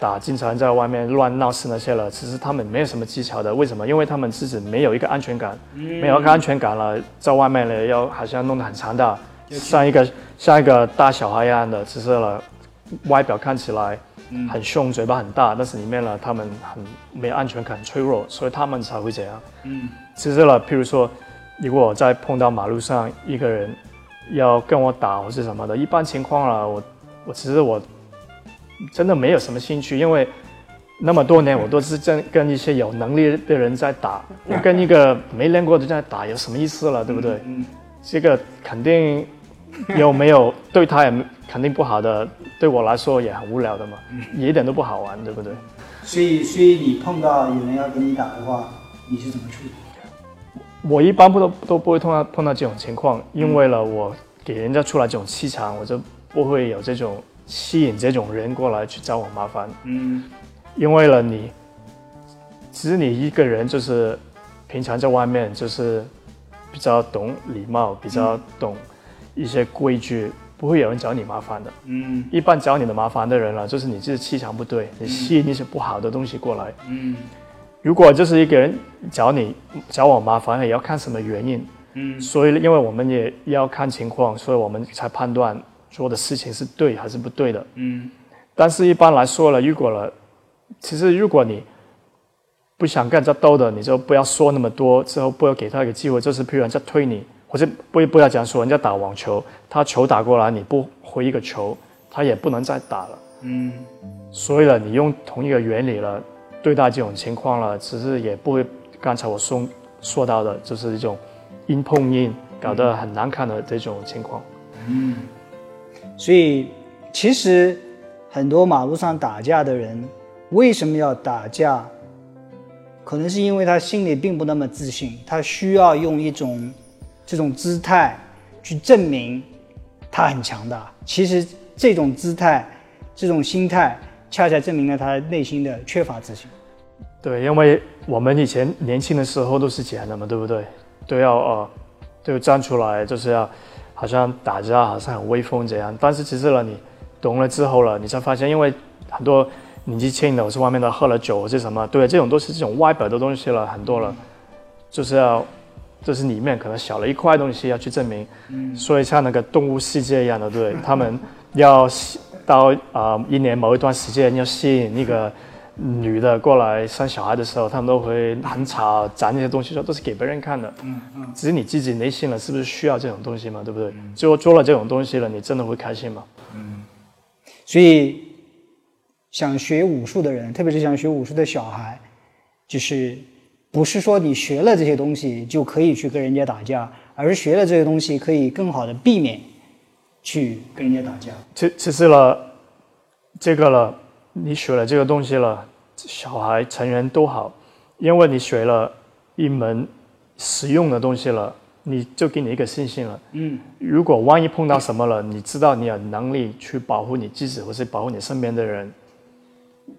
打经常在外面乱闹事那些了，其实他们没有什么技巧的。为什么？因为他们自己没有一个安全感，没有一个安全感了，在外面呢要好像弄得很强大，像一个像一个大小孩一样的，其实了外表看起来很凶，嘴巴很大，但是里面呢他们很没有安全感，脆弱，所以他们才会这样。嗯，其实了，譬如说，如果我在碰到马路上一个人要跟我打或是什么的，一般情况了，我我其实我。真的没有什么兴趣，因为那么多年我都是跟跟一些有能力的人在打，我跟一个没练过的在打有什么意思了，对不对？嗯，这个肯定有没有对他也肯定不好的，对我来说也很无聊的嘛，也一点都不好玩，对不对？所以，所以你碰到有人要跟你打的话，你是怎么处理？我一般不都都不会碰到碰到这种情况，因为了我给人家出来这种气场，我就不会有这种。吸引这种人过来去找我麻烦，嗯，因为了你，只是你一个人，就是平常在外面就是比较懂礼貌，比较懂一些规矩，不会有人找你麻烦的，嗯，一般找你的麻烦的人了，就是你这气场不对，你吸引一些不好的东西过来，嗯，如果就是一个人找你找我麻烦，也要看什么原因，嗯，所以因为我们也要看情况，所以我们才判断。做的事情是对还是不对的？嗯，但是一般来说了，如果了，其实如果你不想跟人家斗的，你就不要说那么多，之后不要给他一个机会，就是譬如人家推你，或者不不要讲说人家打网球，他球打过来你不回一个球，他也不能再打了。嗯，所以呢，你用同一个原理了对待这种情况了，其实也不会刚才我说说到的，就是一种硬碰硬，搞得很难看的这种情况。嗯。所以，其实很多马路上打架的人为什么要打架？可能是因为他心里并不那么自信，他需要用一种这种姿态去证明他很强大。其实这种姿态、这种心态，恰恰证明了他内心的缺乏自信。对，因为我们以前年轻的时候都是这样的嘛，对不对？都要呃，都要站出来，就是要。好像打架好像很威风这样，但是其实呢，你懂了之后了，你才发现，因为很多年纪轻的，我是外面的喝了酒或者什么，对，这种都是这种外表的东西了，很多了，就是要，就是里面可能小了一块东西要去证明，嗯，所以像那个动物世界一样的，对 他们要到啊、一年某一段时间要吸引那个女的过来生小孩的时候，他们都会很吵，砸那些东西，说都是给别人看的。嗯嗯。只是你自己内心了，是不是需要这种东西嘛？对不对？最后做了这种东西了，你真的会开心吗？所以，想学武术的人，特别是想学武术的小孩，就是不是说你学了这些东西就可以去跟人家打架，而是学了这些东西可以更好的避免去跟人家打架。其其实了，这个了，你学了这个东西了，小孩、成人都好，因为你学了一门实用的东西了，你就给你一个信心了。嗯，如果万一碰到什么了，你知道你有能力去保护你自己，或是保护你身边的人，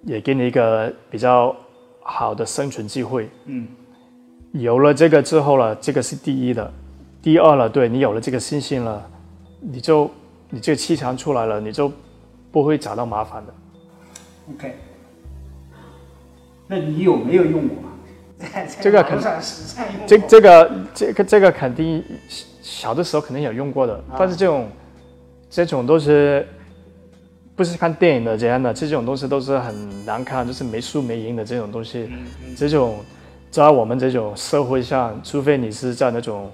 也给你一个比较好的生存机会。嗯，有了这个之后了，这个是第一的。第二了，对你有了这个信心了，你就你这个气场出来了，你就不会找到麻烦的。OK，那你有没有用过？这个肯网络上实战用过这这个这个这个肯定小的时候肯定有用过的，但是这种这种都是不是看电影的这样的，这种东西都是很难看，就是没输没赢的这种东西。这种在我们这种社会上，除非你是在那种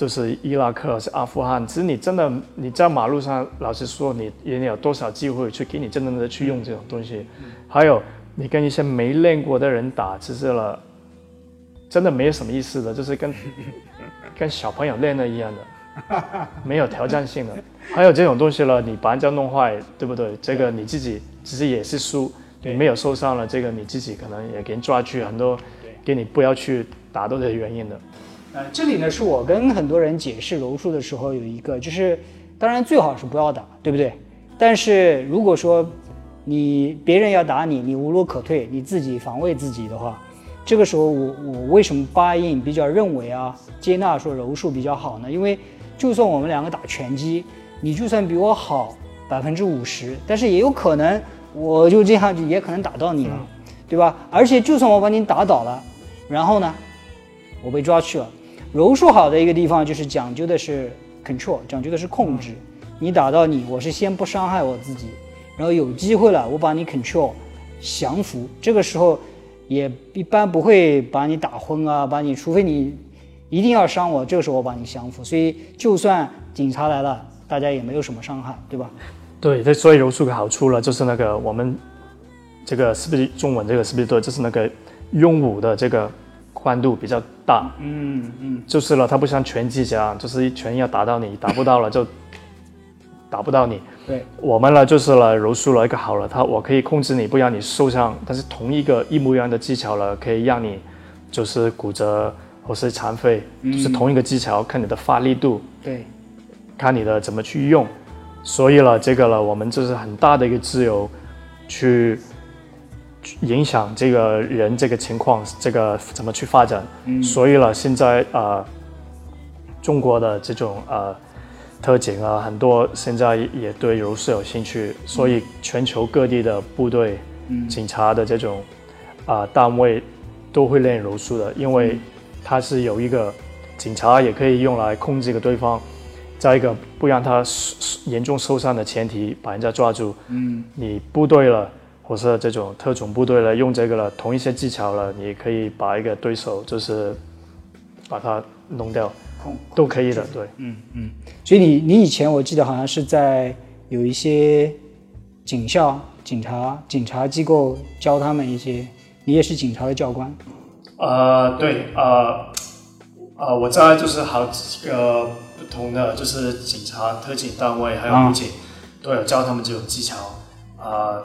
就是伊拉克、是阿富汗，其实你真的你在马路上，老实说，你也有多少机会去给你真正的去用这种东西？还有你跟一些没练过的人打，其实了。真的没有什么意思的，就是跟 跟小朋友练的一样的，没有挑战性的。还有这种东西了，你把人家弄坏，对不对？这个你自己其实也是输，你没有受伤了，这个你自己可能也给人抓去很多，给你不要去打斗的原因的。呃，这里呢是我跟很多人解释柔术的时候有一个，就是当然最好是不要打，对不对？但是如果说你别人要打你，你无路可退，你自己防卫自己的话，这个时候我我为什么八印比较认为啊接纳说柔术比较好呢？因为就算我们两个打拳击，你就算比我好百分之五十，但是也有可能我就这样也可能打到你了，对吧？而且就算我把你打倒了，然后呢，我被抓去了。柔术好的一个地方就是讲究的是 control，讲究的是控制。你打到你，我是先不伤害我自己，然后有机会了，我把你 control 降服。这个时候也一般不会把你打昏啊，把你，除非你一定要伤我，这个时候我把你降服。所以就算警察来了，大家也没有什么伤害，对吧？对，这所以柔术的好处了，就是那个我们这个是不是中文这个是不是对？就是那个用武的这个宽度比较大，嗯嗯，就是了，它不像拳击这样，就是一拳要打到你，打不到了就打不到你。对，我们呢就是了柔术了一个好了，它我可以控制你不让你受伤，但是同一个一模一样的技巧了，可以让你就是骨折或是残废，就是同一个技巧，看你的发力度，对，看你的怎么去用。所以了，这个了，我们就是很大的一个自由，去去影响这个人这个情况，这个怎么去发展。所以了，现在呃，中国的这种呃特警啊，很多现在也对柔术有兴趣，所以全球各地的部队、警察的这种啊、单位都会练柔术的，因为它是有一个警察也可以用来控制一个对方，在一个不让他严重受伤的前提把人家抓住。嗯，你部队了。或是这种特种部队了，用这个了，同一些技巧了，你可以把一个对手就是把它弄掉，都可以的，对。嗯嗯所以你你以前我记得好像是在有一些警校、警察、警察机构教他们一些，你也是警察的教官。呃，对，呃，呃，我在就是好几个不同的就是警察、特警单位还有武警、都有教他们这种技巧，啊、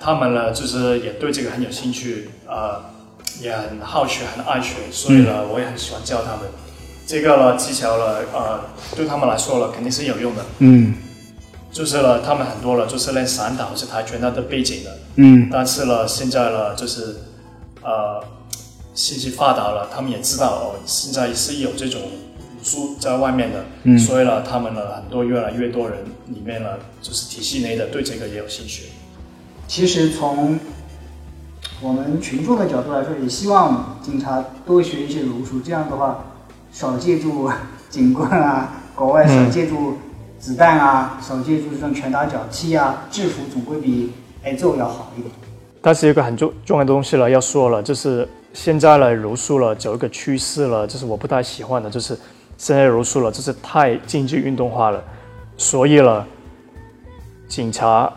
他们呢就是也对这个很有兴趣，呃，也很好学，很爱学，所以呢，我也很喜欢教他们。这个呢技巧呢，呃，对他们来说呢肯定是有用的，嗯。就是呢，他们很多了就是练散打或是跆拳道的背景的，嗯。但是呢，现在呢，就是呃，信息发达了，他们也知道哦，现在是有这种武术在外面的，嗯。所以呢，他们呢，很多越来越多人里面呢，就是体系内的对这个也有兴趣。其实从我们群众的角度来说，也希望警察多学一些柔术，这样的话少借助警棍啊，国外少借助子弹啊、少借助这种拳打脚踢啊，制服总归比挨揍要好一点。但是有一个很重重要的东西了，要说了，就是现在的柔术了，走一个趋势了，就是我不太喜欢的，就是现在柔术了，就是太竞技运动化了，所以了，警察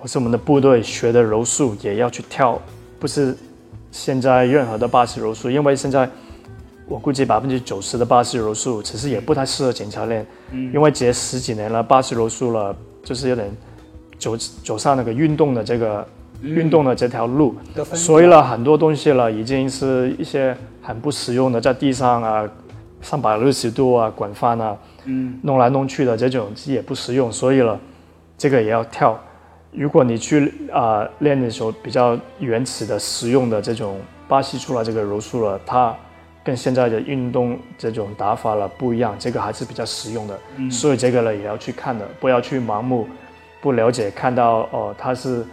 或是我们的部队学的柔术也要去跳，不是现在任何的巴西柔术，因为现在我估计百分之九十的巴西柔术其实也不太适合警察练，因为这十几年了，巴西柔术了就是有点走走上那个运动的这个。运动的这条路，所以了很多东西了，已经是一些很不实用的，在地上啊，三百六十度啊，滚翻啊，嗯，弄来弄去的这种也不实用，所以了，这个也要跳。如果你去啊练的时候比较原始的实用的这种巴西出来这个柔术了，它跟现在的运动这种打法了不一样，这个还是比较实用的，所以这个呢也要去看的，不要去盲目不了解，看到哦它是。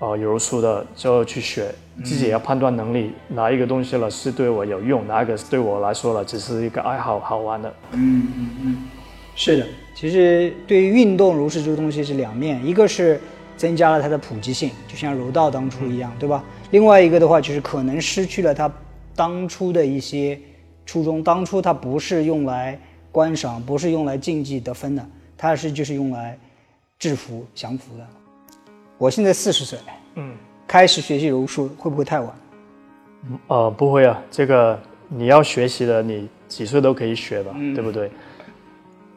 哦，柔术的就去学，自己也要判断能力，哪一个东西了是对我有用，哪一个对我来说了只是一个爱好，好玩的。嗯嗯嗯，是的，其实对于运动柔术这个东西是两面，一个是增加了它的普及性，就像柔道当初一样，对吧？另外一个的话就是可能失去了它当初的一些初衷，当初它不是用来观赏，不是用来竞技得分的，它是就是用来制服降服的。我现在四十岁，嗯，开始学习柔术会不会太晚？呃，不会啊，这个你要学习的，你几岁都可以学吧，对不对？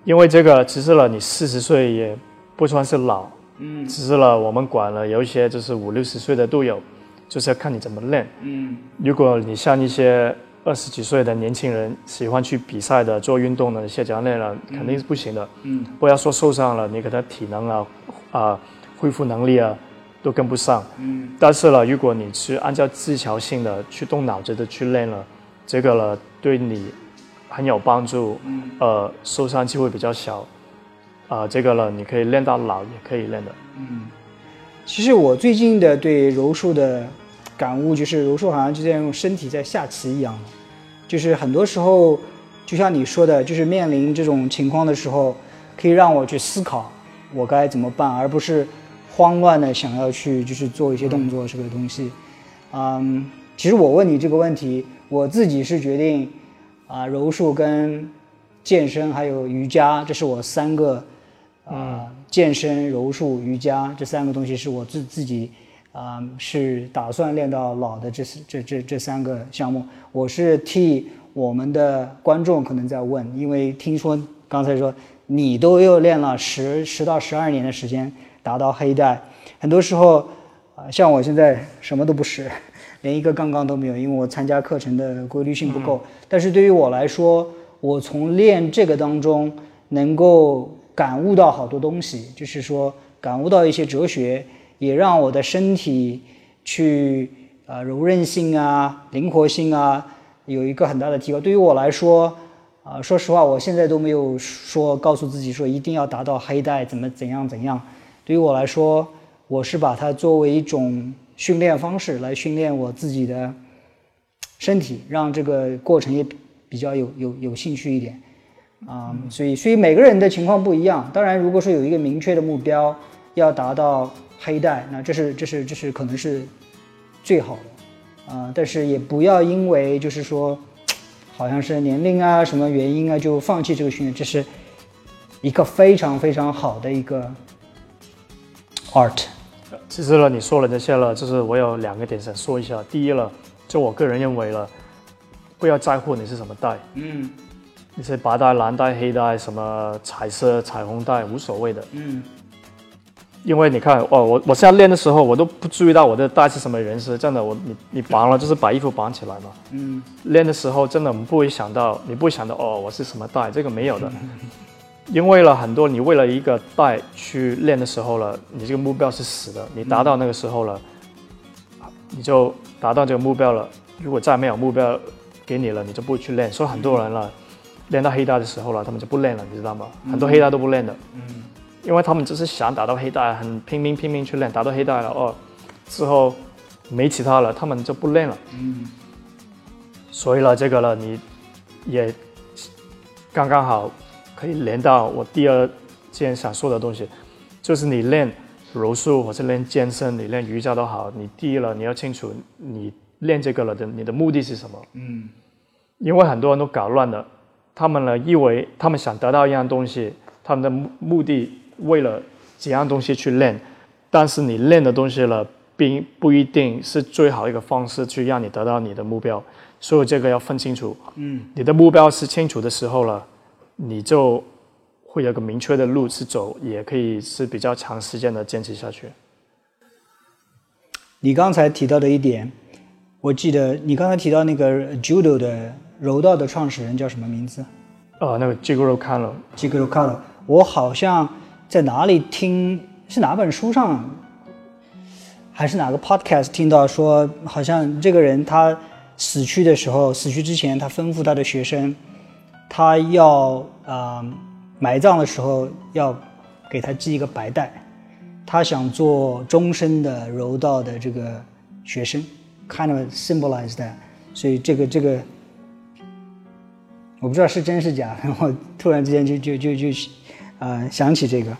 因为这个其实了，你四十岁也不算是老，嗯，只是了我们管了有一些就是五六十岁的都有，就是要看你怎么练，嗯，如果你像一些二十几岁的年轻人喜欢去比赛的做运动的，些教练了肯定是不行的，嗯，不要说受伤了，你给他体能啊，啊。恢复能力啊，都跟不上。嗯，但是呢，如果你是按照技巧性的去动脑子的去练了，这个呢对你很有帮助。嗯，呃，受伤机会比较小。啊，这个呢你可以练到老也可以练的。嗯，其实我最近的对柔术的感悟就是，柔术好像就在用身体在下棋一样，就是很多时候，就像你说的，就是面临这种情况的时候，可以让我去思考我该怎么办，而不是。慌乱的想要去就是做一些动作这个东西，嗯，其实我问你这个问题，我自己是决定啊，柔术跟健身还有瑜伽，这是我三个啊，健身、柔术、瑜伽这三个东西是我自自己啊是打算练到老的这这这这三个项目，我是替我们的观众可能在问，因为听说刚才说你都又练了十十到十二年的时间。达到黑带，很多时候，啊，像我现在什么都不是，连一个杠杠都没有，因为我参加课程的规律性不够。但是对于我来说，我从练这个当中能够感悟到好多东西，就是说感悟到一些哲学，也让我的身体去啊柔韧性啊、灵活性啊有一个很大的提高。对于我来说，啊，说实话，我现在都没有说告诉自己说一定要达到黑带，怎么怎样怎样。对于我来说，我是把它作为一种训练方式来训练我自己的身体，让这个过程也比较有有有兴趣一点啊。所以，所以每个人的情况不一样。当然，如果说有一个明确的目标，要达到黑带，那这是这是这是可能是最好的啊。但是也不要因为就是说，好像是年龄啊什么原因啊就放弃这个训练，这是一个非常非常好的一个。art，其实呢，你说了这些了，就是我有两个点想说一下。第一了，就我个人认为了，不要在乎你是什么带，嗯，你是白带、蓝带、黑带，什么彩色、彩虹带，无所谓的，嗯。因为你看，哦，我我现在练的时候，我都不注意到我的带是什么颜色，真的，我你你绑了就是把衣服绑起来嘛，嗯。练的时候真的我们不会想到，你不会想到哦，我是什么带，这个没有的。因为了很多，你为了一个带去练的时候了，你这个目标是死的。你达到那个时候了，你就达到这个目标了。如果再没有目标给你了，你就不会去练。所以很多人了，练到黑带的时候了，他们就不练了，你知道吗？很多黑带都不练的。嗯。因为他们只是想打到黑带，很拼命拼命去练，打到黑带了哦，之后没其他了，他们就不练了。嗯。所以了，这个了，你也刚刚好。可以连到我第二件想说的东西，就是你练柔术或者练健身，你练瑜伽都好，你第一了你要清楚你练这个了的你的目的是什么。嗯，因为很多人都搞乱了，他们呢以为他们想得到一样东西，他们的目目的为了几样东西去练，但是你练的东西了，并不一定是最好一个方式去让你得到你的目标，所以这个要分清楚。嗯，你的目标是清楚的时候了，你就会有个明确的路是走，也可以是比较长时间的坚持下去。你刚才提到的一点，我记得你刚才提到那个 Judo 的柔道的创始人叫什么名字哦，那个 Jigoro Kano，？Jigoro Kano。我好像在哪里听，是哪本书上，还是哪个 podcast 听到说，好像这个人他死去的时候，死去之前，他吩咐他的学生，他要啊、呃埋葬的时候要给他系一个白带，他想做终身的柔道的这个学生，kind of symbolize that。所以这个这个，我不知道是真是假，然后突然之间就就就就，呃，想起这个，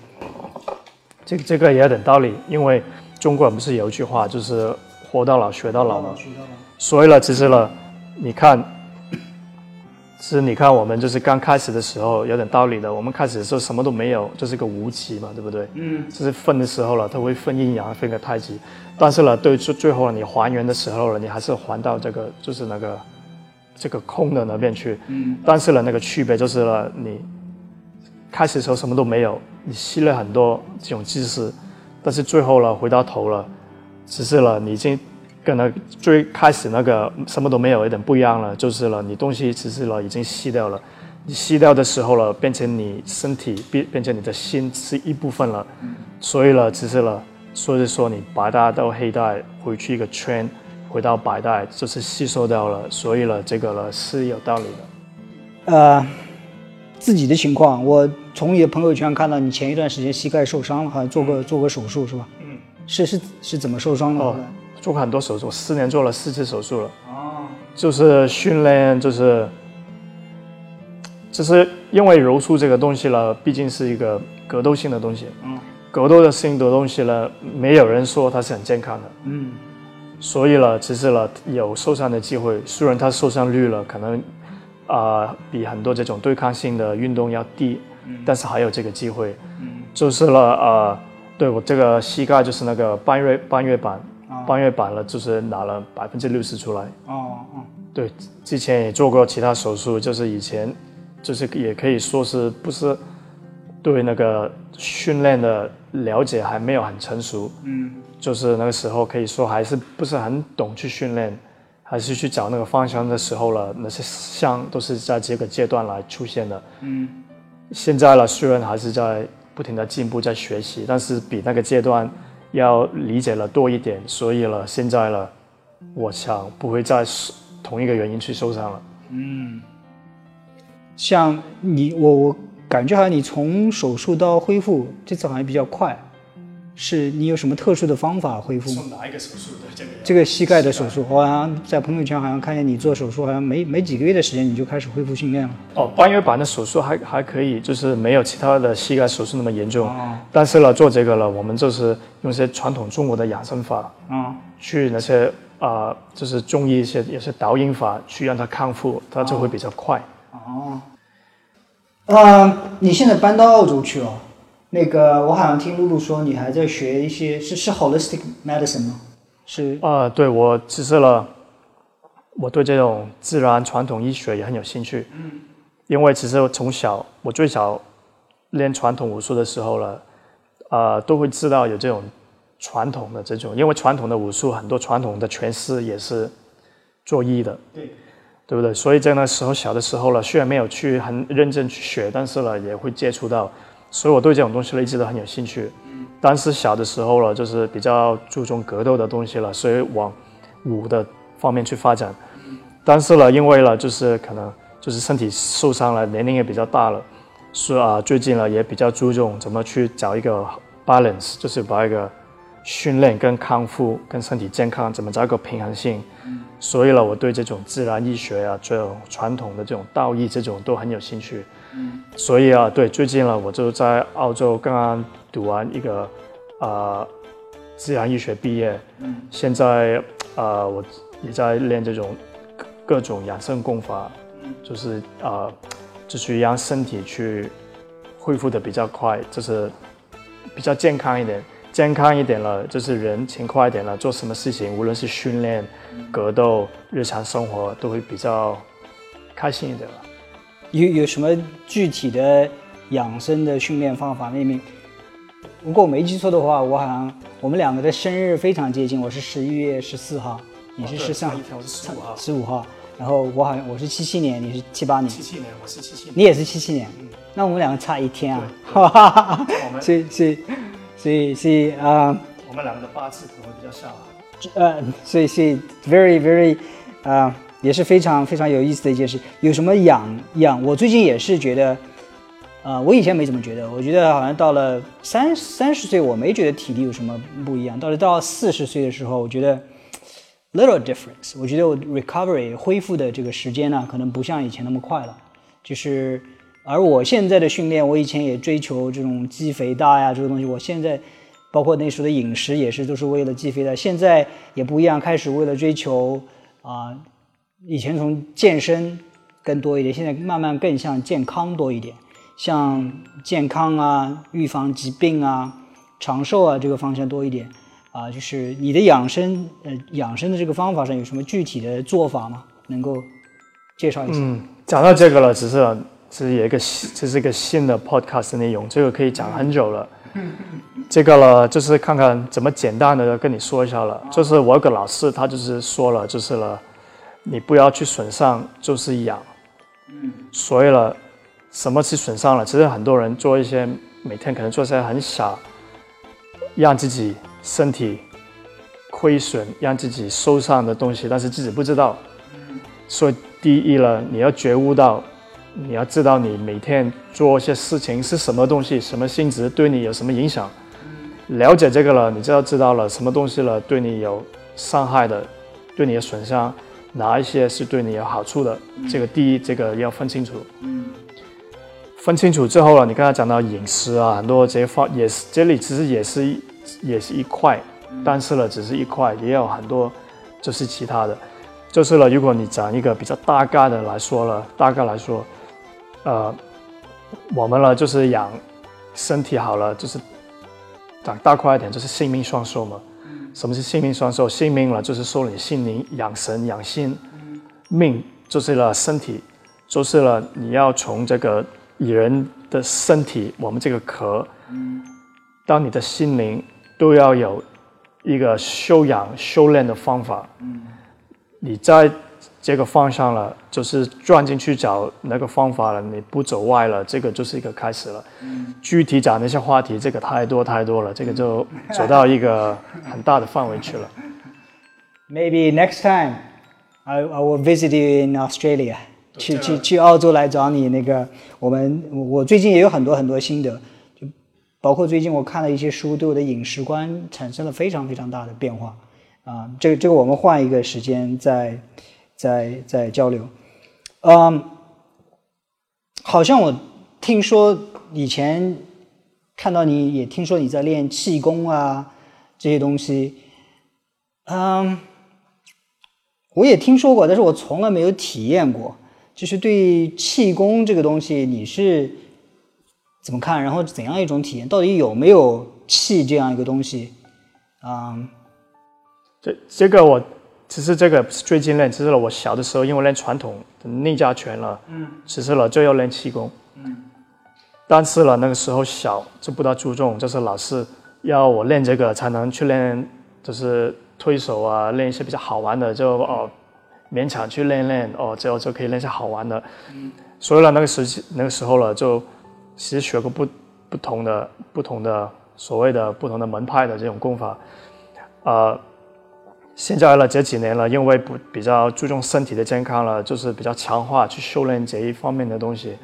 这个这个也有点道理，因为中国人不是有一句话，就是活到老学到老嘛。所以呢，其实呢，你看，其实你看我们就是刚开始的时候有点道理的。我们开始的时候什么都没有，就是个无极嘛，对不对？嗯。就是分的时候了，它会分阴阳，分个太极。但是呢，对最最后你还原的时候了，你还是还到这个就是那个这个空的那边去。嗯。但是呢，那个区别就是了，你开始的时候什么都没有，你吸了很多这种知识，但是最后了回到头了，只是了你已经跟那最开始那个什么都没有有点不一样了，就是了你东西其实了已经吸掉了，你吸掉的时候了，变成你身体变变成你的心是一部分了，所以了其实了，所以说你白带到黑带回去一个圈，回到白带就是吸收掉了，所以了这个了是有道理的。呃，自己的情况，我从你的朋友圈看到你前一段时间膝盖受伤了，好像做过做过手术是吧？嗯，是是是怎么受伤的？哦，做过很多手术，四年做了四次手术了。哦，就是训练，就是，就是因为柔术这个东西了，毕竟是一个格斗性的东西。嗯，格斗的性的东西呢，没有人说它是很健康的。嗯，所以呢，其实呢有受伤的机会，虽然它受伤率了可能啊、比很多这种对抗性的运动要低，但是还有这个机会。嗯，就是了呃，对我这个膝盖就是那个半月半月板。半月板了，就是拿了百分之六十出来。哦哦，对，之前也做过其他手术，就是以前就是也可以说是不是对那个训练的了解还没有很成熟。嗯，就是那个时候可以说还是不是很懂去训练，还是去找那个方向的时候了，那些项都是在这个阶段来出现的。嗯，现在了，虽然还是在不停的进步，在学习，但是比那个阶段。要理解了多一点，所以了，现在了，我想不会再是同一个原因去受伤了。嗯像你我我感觉好像你从手术到恢复这次好像比较快，是你有什么特殊的方法恢复吗？哪一个手术的这个？这个膝盖的手术，我好像在朋友圈好像看见你做手术，好像没没几个月的时间你就开始恢复训练了。哦，半月板的手术还还可以，就是没有其他的膝盖手术那么严重。但是呢，做这个了，我们就是用一些传统中国的养生法，啊、去那些啊、就是中医一些也是导引法，去让它康复，它就会比较快。哦，呃，你现在搬到澳洲去了？那个，我好像听露露说你还在学一些，是是 holistic medicine 吗？是啊、对我其实了，我对这种自然传统医学也很有兴趣。嗯，因为其实我从小我最早练传统武术的时候了，呃，都会知道有这种传统的这种，因为传统的武术很多传统的拳师也是做医的。对。对不对？所以在那时候小的时候了，虽然没有去很认真去学，但是呢也会接触到，所以我对这种东西呢一直都很有兴趣。但是小的时候了，就是比较注重格斗的东西了，所以往武的方面去发展。但是呢，因为呢就是可能就是身体受伤了，年龄也比较大了，是啊，最近呢也比较注重怎么去找一个 balance，就是把一个训练跟康复跟身体健康怎么找一个平衡性。所以呢，我对这种自然医学啊，这种传统的这种道义这种都很有兴趣。嗯，所以啊，对，最近呢，我就在澳洲刚刚读完一个呃自然医学毕业，嗯，现在呃我也在练这种各各种养生功法，嗯，就是呃就是让身体去恢复的比较快，就是比较健康一点。健康一点了，就是人勤快一点了，做什么事情，无论是训练、格斗、日常生活，都会比较开心一点了。有有什么具体的养生的训练方法？妹妹，如果我没记错的话，我好像我们两个的生日非常接近，我是十一月十四号，你是十三号，十五号，十五号。然后我好像我是七七年，你是七八年，七七年，我是七七年，你也是七七年，那我们两个差一天啊，哈哈哈，所以 所以。所以是啊，我们两个的八字可能比较像啊。呃，所以所以 very very 啊，也是非常非常有意思的一件事。有什么养养？我最近也是觉得，啊，我以前没怎么觉得，我觉得好像到了三三十岁，我没觉得体力有什么不一样。到了到四十岁的时候，我觉得 little difference。我觉得我 recovery 恢复的这个时间呢，可能不像以前那么快了，就是。而我现在的训练，我以前也追求这种肌肥大呀，这个东西。我现在，包括那时候的饮食也是，都是为了肌肥大。现在也不一样，开始为了追求啊，以前从健身更多一点，现在慢慢更像健康多一点，像健康啊、预防疾病啊、长寿啊这个方向多一点啊。就是你的养生，呃，养生的这个方法上有什么具体的做法吗？能够介绍一下？嗯，讲到这个了，只是。这是一个新，这是一个新的 podcast 内容，这个可以讲很久了。这个了，就是看看怎么简单的跟你说一下了。就是我有个老师，他就是说了，就是了，你不要去损伤，就是养。所以了，什么是损伤了？其实很多人做一些每天可能做些很小，让自己身体亏损、让自己受伤的东西，但是自己不知道。所以第一了，你要觉悟到。你要知道，你每天做一些事情是什么东西，什么性质，对你有什么影响？了解这个了，你就要知道了什么东西了，对你有伤害的，对你的损伤，哪一些是对你有好处的？这个第一，这个要分清楚。分清楚之后了，你刚才讲到饮食啊，很多这些方也是这里其实也是一也是一块，但是呢，只是一块，也有很多就是其他的，就是了。如果你讲一个比较大概的来说了，大概来说。呃，我们呢就是养身体好了，就是长大快一点，就是性命双收嘛。什么是性命双收？性命了就是说你心灵养神养心，命就是了身体，就是了你要从这个人的身体，我们这个壳，当你的心灵都要有一个修养修炼的方法。你在。这个方向了，就是转进去找那个方法了。你不走歪了，这个就是一个开始了。具体讲那些话题，这个太多太多了，这个就走到一个很大的范围去了。Maybe next time I I will visit you in Australia，去去去澳洲来找你。那个我们我最近也有很多很多心得，就包括最近我看了一些书，对我的饮食观产生了非常非常大的变化。啊，这个这个我们换一个时间再。在在交流，嗯，好像我听说以前看到你也听说你在练气功啊这些东西，嗯，我也听说过，但是我从来没有体验过。就是对气功这个东西，你是怎么看？然后怎样一种体验？到底有没有气这样一个东西？嗯，这这个我。其实这个是最近练，其实了我小的时候因为练传统内家拳了，嗯，其实了就要练气功，嗯，但是了那个时候小就不大注重，就是老师要我练这个才能去练，就是推手啊，练一些比较好玩的，就哦勉强去练练，哦这样就可以练些好玩的，嗯，所以了那个时期那个时候了就其实学过不不同的不同的所谓的不同的门派的这种功法，啊。现在了这几年了，因为不比较注重身体的健康了，就是比较强化去修炼这一方面的东西。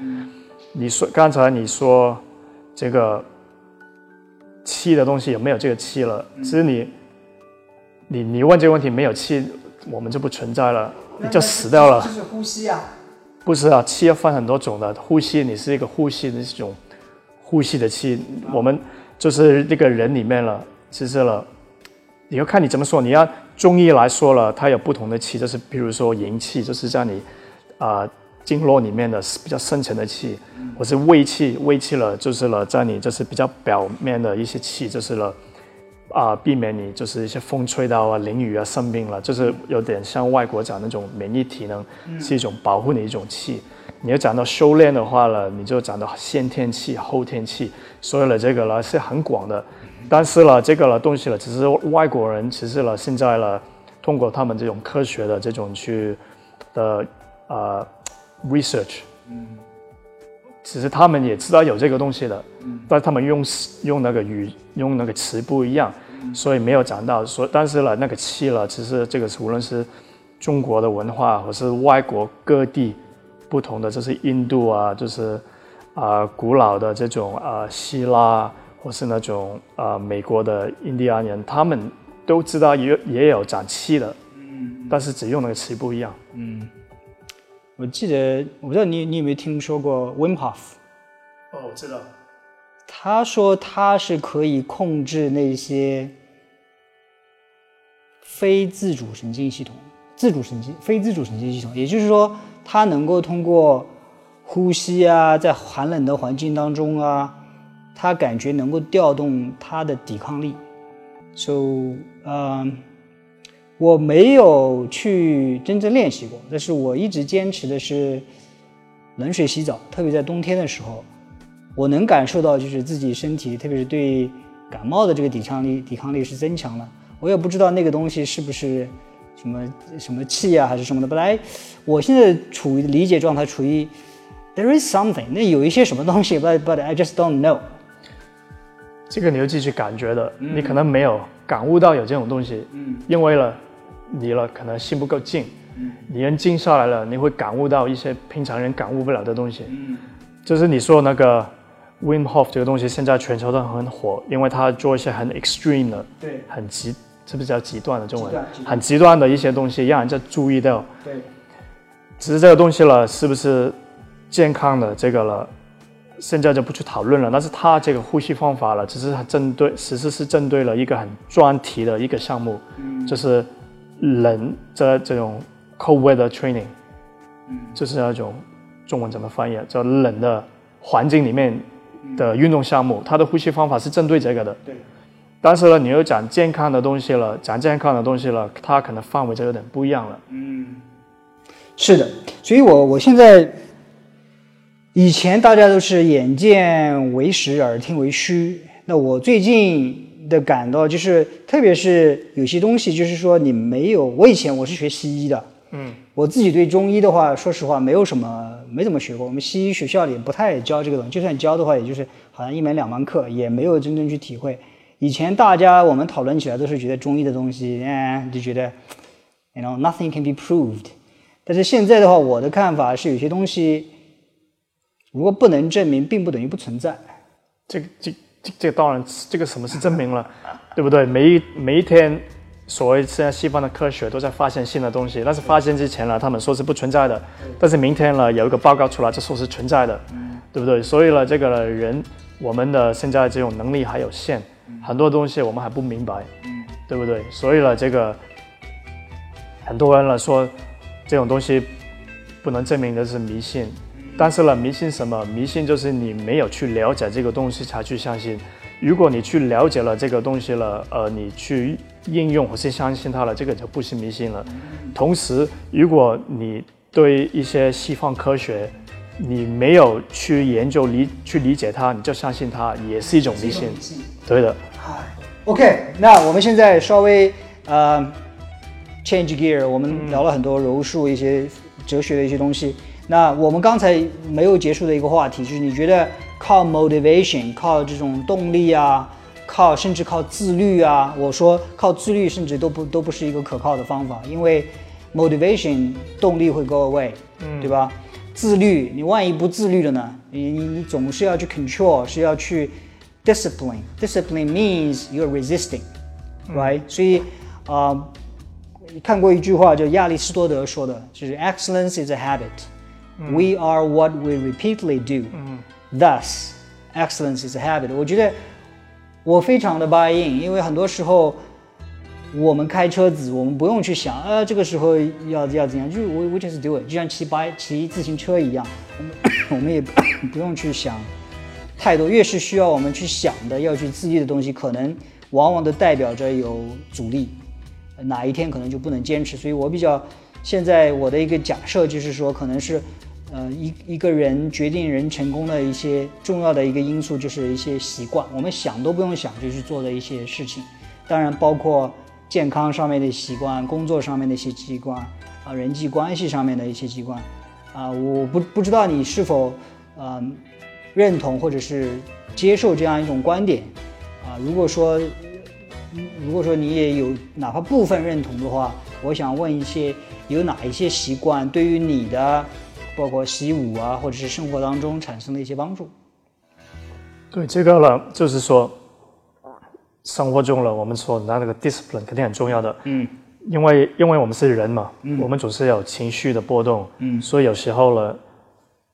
你说刚才你说这个气的东西有没有这个气了？其实你你你问这个问题没有气，我们就不存在了，你就死掉了。就是呼吸啊。不是啊，气要分很多种的。呼吸，你是一个呼吸的这种呼吸的气，我们就是这个人里面了，其实了，你要看你怎么说。你要中医来说了，它有不同的气，就是比如说阳气，就是在你啊经络里面的比较深层的气，或是胃气，胃气了就是了，在你就是比较表面的一些气，就是了。啊，避免你就是一些风吹到啊、淋雨啊生病了，就是有点像外国讲那种免疫体能，是一种保护你一种气。你要讲到修炼的话了，你就讲到先天气、后天气，所有的这个呢是很广的。但是呢，这个了东西了，其实外国人其实了现在了通过他们这种科学的这种去的呃 research，嗯，其实他们也知道有这个东西的，嗯，但他们用用那个语用那个词不一样。所以没有讲到，说但是呢，那个气了，其实这个是无论是中国的文化，或是外国各地不同的，就是印度啊，就是啊古老的这种啊希腊，或是那种啊美国的印第安人，他们都知道也也有长气的，嗯，但是只用那个词不一样，嗯，我记得我不知道你你有没有听说过 Wim Hof？哦，我知道。他说他是可以控制那些非自主神经系统、自主神经、非自主神经系统，也就是说，他能够通过呼吸啊，在寒冷的环境当中啊，他感觉能够调动他的抵抗力。So，嗯，我没有去真正练习过，但是我一直坚持的是冷水洗澡，特别在冬天的时候。我能感受到，就是自己身体，特别是对感冒的这个抵抗力，抵抗力是增强了。我也不知道那个东西是不是什么什么气啊，还是什么的。本来我现在处于理解状态，处于 there is something，那有一些什么东西，but but I just don't know。这个你就继续感觉的，你可能没有感悟到有这种东西，嗯，因为了离了，可能心不够静，嗯，你人静下来了，你会感悟到一些平常人感悟不了的东西，嗯，就是你说那个。Wim Hof 这个东西现在全球都很火，因为他做一些很 extreme 的，对，很极，是不是叫极端的中文？很极端的一些东西，让人家注意到。对，只是这个东西了，是不是健康的这个了？现在就不去讨论了。但是他这个呼吸方法了，只是针对，其实是针对了一个很专题的一个项目，就是冷这这种 cold weather training，嗯，就是那种中文怎么翻译？叫冷的环境里面。的运动项目，他的呼吸方法是针对这个的。对。但是呢，你又讲健康的东西了，讲健康的东西了，它可能范围就有点不一样了。嗯，是的。所以我我现在，以前大家都是眼见为实，耳听为虚。那我最近的感到就是，特别是有些东西，就是说你没有。我以前我是学西医的。嗯，我自己对中医的话，说实话没有什么，没怎么学过。我们西医学校里不太教这个东西，就算教的话，也就是好像一门两门课，也没有真正去体会。以前大家我们讨论起来都是觉得中医的东西，嗯，就觉得，you know nothing can be proved。但是现在的话，我的看法是，有些东西如果不能证明，并不等于不存在。这个，这，这，这当然，这个什么是证明了，对不对？每一每一天。所谓现在西方的科学都在发现新的东西，但是发现之前呢，他们说是不存在的，但是明天呢有一个报告出来，就说是存在的，对不对？所以呢，这个人我们的现在这种能力还有限，很多东西我们还不明白，对不对？所以呢，这个很多人呢说这种东西不能证明的是迷信，但是呢，迷信什么？迷信就是你没有去了解这个东西才去相信。如果你去了解了这个东西了，呃，你去。应用或是相信它了，这个就不是迷信了。同时，如果你对一些西方科学，你没有去研究理去理解它，你就相信它，也是一种迷信。对的。OK，那我们现在稍微呃 change gear，我们聊了很多柔术一些哲学的一些东西。那我们刚才没有结束的一个话题，就是你觉得靠 motivation，靠这种动力啊？靠，甚至靠自律啊！我说靠自律，甚至都不都不是一个可靠的方法，因为 motivation 动力会 go away，嗯，对吧？自律，你万一不自律了呢？你你你总是要去 control，是要去 discipline。discipline means you're resisting，right？所以啊，看过一句话，叫亚里士多德说的，就是 “Excellence is a habit. We are what we repeatedly do. Thus, excellence is a habit.” 我觉得我非常的 buy in，因为很多时候我们开车子，我们不用去想，呃，这个时候要要怎样，就是 we we just do it，就像骑白骑自行车一样，我们我们也 不用去想太多，越是需要我们去想的，要去自律的东西，可能往往都代表着有阻力，哪一天可能就不能坚持。所以我比较现在我的一个假设就是说，可能是呃一一个人决定人成功的一些重要的一个因素，就是一些习惯，我们想都不用想就去做的一些事情，当然包括健康上面的习惯，工作上面的一些习惯，啊，人际关系上面的一些习惯，啊，我不不知道你是否嗯。认同或者是接受这样一种观点，啊，如果说，如果说你也有哪怕部分认同的话，我想问一些有哪一些习惯对于你的，包括习武啊，或者是生活当中产生的一些帮助？对这个呢，就是说，生活中了，我们说那那个 discipline 肯定很重要的，嗯，因为因为我们是人嘛，嗯，我们总是有情绪的波动，嗯，所以有时候呢。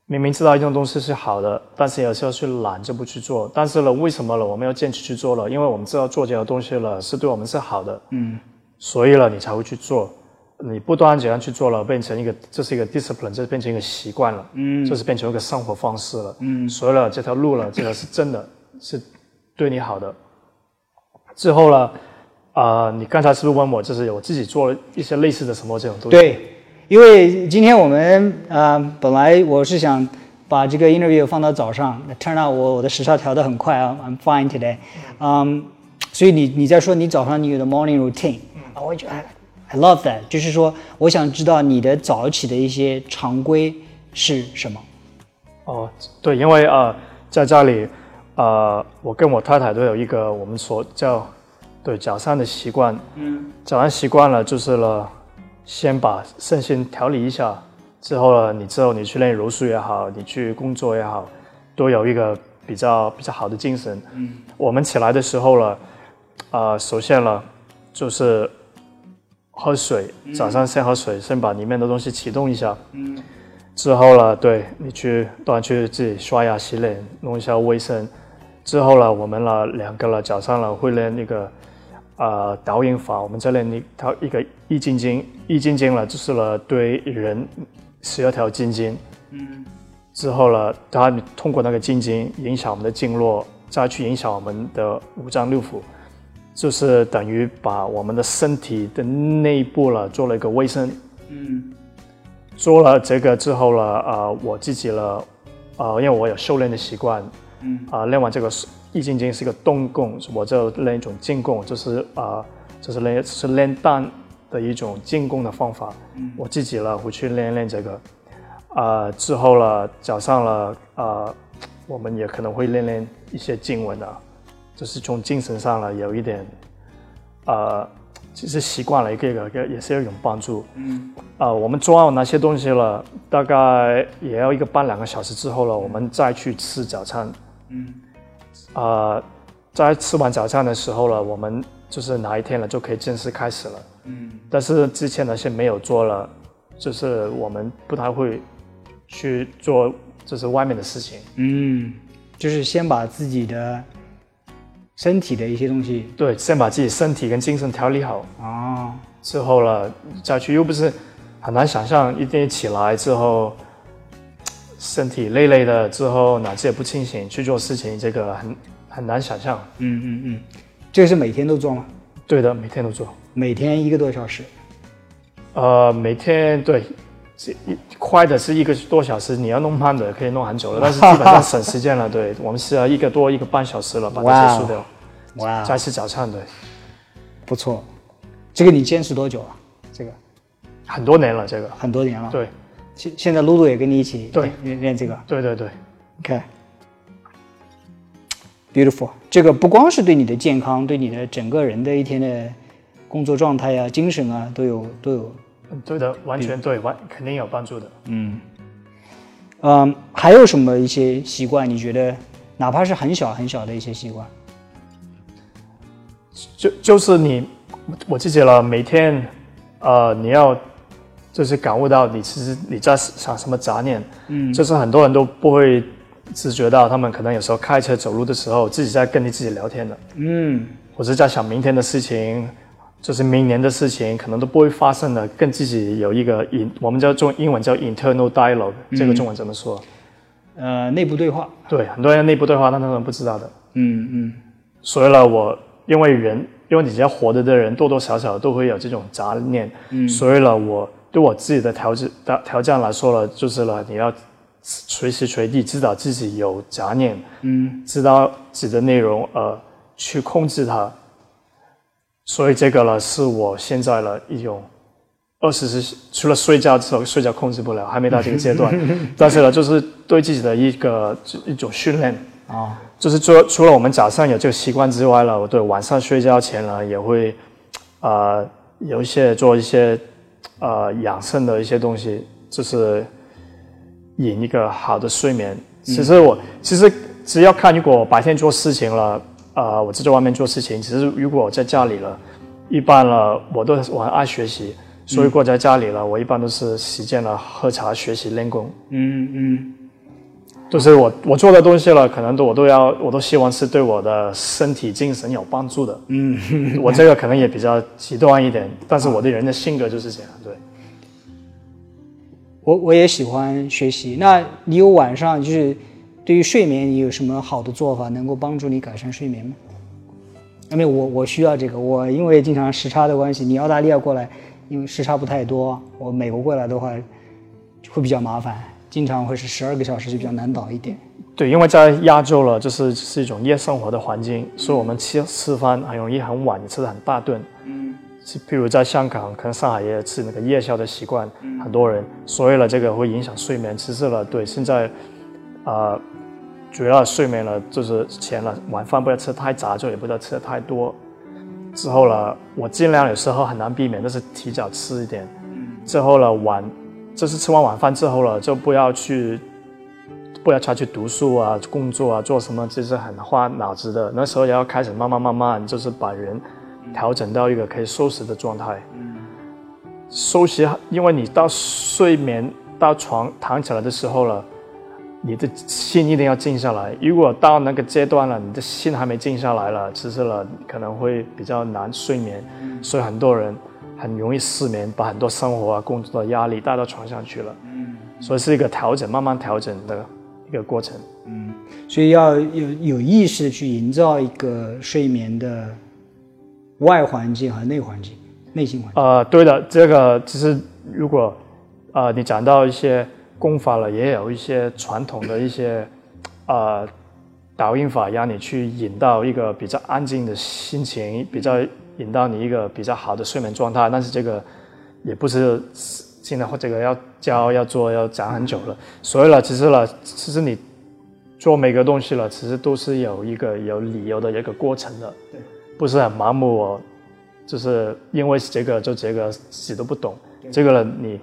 明明知道一种东西是好的，但是有时候去懒就不去做。但是呢，为什么呢？我们要坚持去做了，因为我们知道做这个东西了是对我们是好的。嗯。所以呢，你才会去做。你不断怎样去做了，变成一个，这是一个 discipline，这变成一个习惯了。嗯。这是变成一个生活方式了。嗯。所以呢，这条路了，这个是真的是对你好的。之后呢，啊，你刚才是不是问我，就是我自己做了一些类似的什么这种东西？对。因为今天我们啊，本来我是想把这个 interview 放到早上，turn out 我我的时差调得很快啊，I'm fine today，嗯，所以你你在说你早上你有的 morning routine，啊，我觉得 I love that，就是说我想知道你的早起的一些常规是什么。哦，对，因为啊，在家里啊，我跟我太太都有一个我们说叫对早上的习惯，嗯，早上习惯了就是了。先把身心调理一下，之后呢，你之后你去练柔术也好，你去工作也好，都有一个比较比较好的精神。嗯，我们起来的时候了，啊，首先了，就是喝水，早上先喝水，先把里面的东西启动一下。嗯，之后呢，对你去当然去自己刷牙洗脸，弄一下卫生。之后呢，我们呢两个了早上了会练那个。啊，导引法，我们这练一套一个易筋经，易筋经了，就是了对人十二条筋经，嗯，之后了，它通过那个筋经影响我们的经络，再去影响我们的五脏六腑，就是等于把我们的身体的内部了做了一个卫生，嗯，做了这个之后了，啊，我自己了，啊，因为我有修炼的习惯，嗯，啊，练完这个易筋经是一个动功，我就练一种静功，就是啊，就是练是练丹的一种静功的方法。嗯，我自己了回去练练这个，啊，之后了早上了啊，我们也可能会练练一些经文啊，就是从精神上了有一点，呃，其实习惯了一个一个也是有一种帮助。嗯，啊，我们做好那些东西了，大概也要一个半两个小时之后了，我们再去吃早餐。嗯。啊，在吃完早餐的时候了，我们就是哪一天了就可以正式开始了。嗯，但是之前那些没有做了，就是我们不太会去做，就是外面的事情。嗯，就是先把自己的身体的一些东西，对，先把自己身体跟精神调理好啊，之后了再去，又不是很难想象一天起来之后。身体累累的之后，脑子也不清醒，去做事情，这个很很难想象。嗯嗯嗯，这个是每天都做吗？对的，每天都做，每天一个多小时。呃，每天对，一快的是一个多小时，你要弄慢的可以弄很久了，但是基本上省时间了。对我们是要一个多一个半小时了，把它结束掉。哇！再吃早餐，对，不错。这个你坚持多久啊？这个很多年了，这个很多年了。对。现现在露露也跟你一起对练练这个，对对对，OK，beautiful。这个不光是对你的健康，对你的整个人的一天的工作状态呀、精神啊，都有都有。对的，完全对，完肯定有帮助的。嗯嗯，还有什么一些习惯？你觉得哪怕是很小很小的一些习惯，就就是你我自己了，每天呃，你要就是感悟到你其实你在想什么杂念，嗯，就是很多人都不会自觉到，他们可能有时候开车走路的时候，自己在跟你自己聊天的，嗯，我是在想明天的事情，就是明年的事情，可能都不会发生了，跟自己有一个我们叫中英文叫 internal dialogue，这个中文怎么说？呃，内部对话，对，很多人内部对话，但他们不知道的。嗯嗯所以呢，我因为人，因为你只要活着的人，多多少少都会有这种杂念，嗯，所以呢，我对我自己的条件条条件来说了，就是了，你要随时随地知道自己有杂念，嗯知道自己的内容，呃，去控制它。所以这个呢，是我现在的一种二十四除了睡觉之后，睡觉控制不了，还没到这个阶段，但是呢，就是对自己的一个一种训练。啊，就是做，除了我们早上有这个习惯之外呢，我对晚上睡觉前呢也会，呃，有一些做一些呃养生的一些东西，就是引一个好的睡眠。其实我其实只要看，如果我白天做事情了，呃，我在外面做事情，其实如果我在家里了，一般了我都我很爱学习，所以如果在家里了，我一般都是实践了喝茶、学习、练功。嗯嗯就是我我做的东西了，可能都我都要，我都希望是对我的身体、精神有帮助的。嗯，我这个可能也比较极端一点，但是我的人的性格就是这样。对，我我也喜欢学习。那你有晚上就是对于睡眠，你有什么好的做法能够帮助你改善睡眠吗？因为我我需要这个，我因为经常时差的关系，你澳大利亚过来，因为时差不太多，我美国过来的话会比较麻烦，经常会是十二个小时就比较难倒一点。对，因为在亚洲了，就是是一种夜生活的环境，所以我们吃吃饭很容易很晚，吃的很大顿。嗯，是譬如在香港，可能上海也吃那个夜宵的习惯，很多人，所以了，这个会影响睡眠。其实了，对，现在，呃，主要睡眠了，就是前了晚饭不要吃太杂，就也不要吃的太多。之后了，我尽量有时候很难避免，但是提早吃一点。之后了晚，就是吃完晚饭之后了，就不要去，不要再去读书啊、工作啊、做什么，就是很花脑子的。那时候也要开始慢慢慢慢，就是把人调整到一个可以收拾的状态。休息，因为你到睡眠到床躺起来的时候了，你的心一定要静下来。如果到那个阶段了，你的心还没静下来了，其实了可能会比较难睡眠。所以很多人很容易失眠，把很多生活啊、工作的压力带到床上去了。嗯所以是一个调整，慢慢调整的一个过程。嗯所以要有有意识的去营造一个睡眠的外环境和内环境、内心环境。呃，对的，这个其实如果呃你讲到一些功法了，也有一些传统的一些呃导引法，让你去引到一个比较安静的心情，比较引到你一个比较好的睡眠状态。但是这个也不是现在或这个要教要做要讲很久了，所以呢，其实呢，其实你做每个东西了，其实都是有一个有理由的一个过程的，对，不是很盲目哦，就是因为这个就这个自己都不懂，这个呢你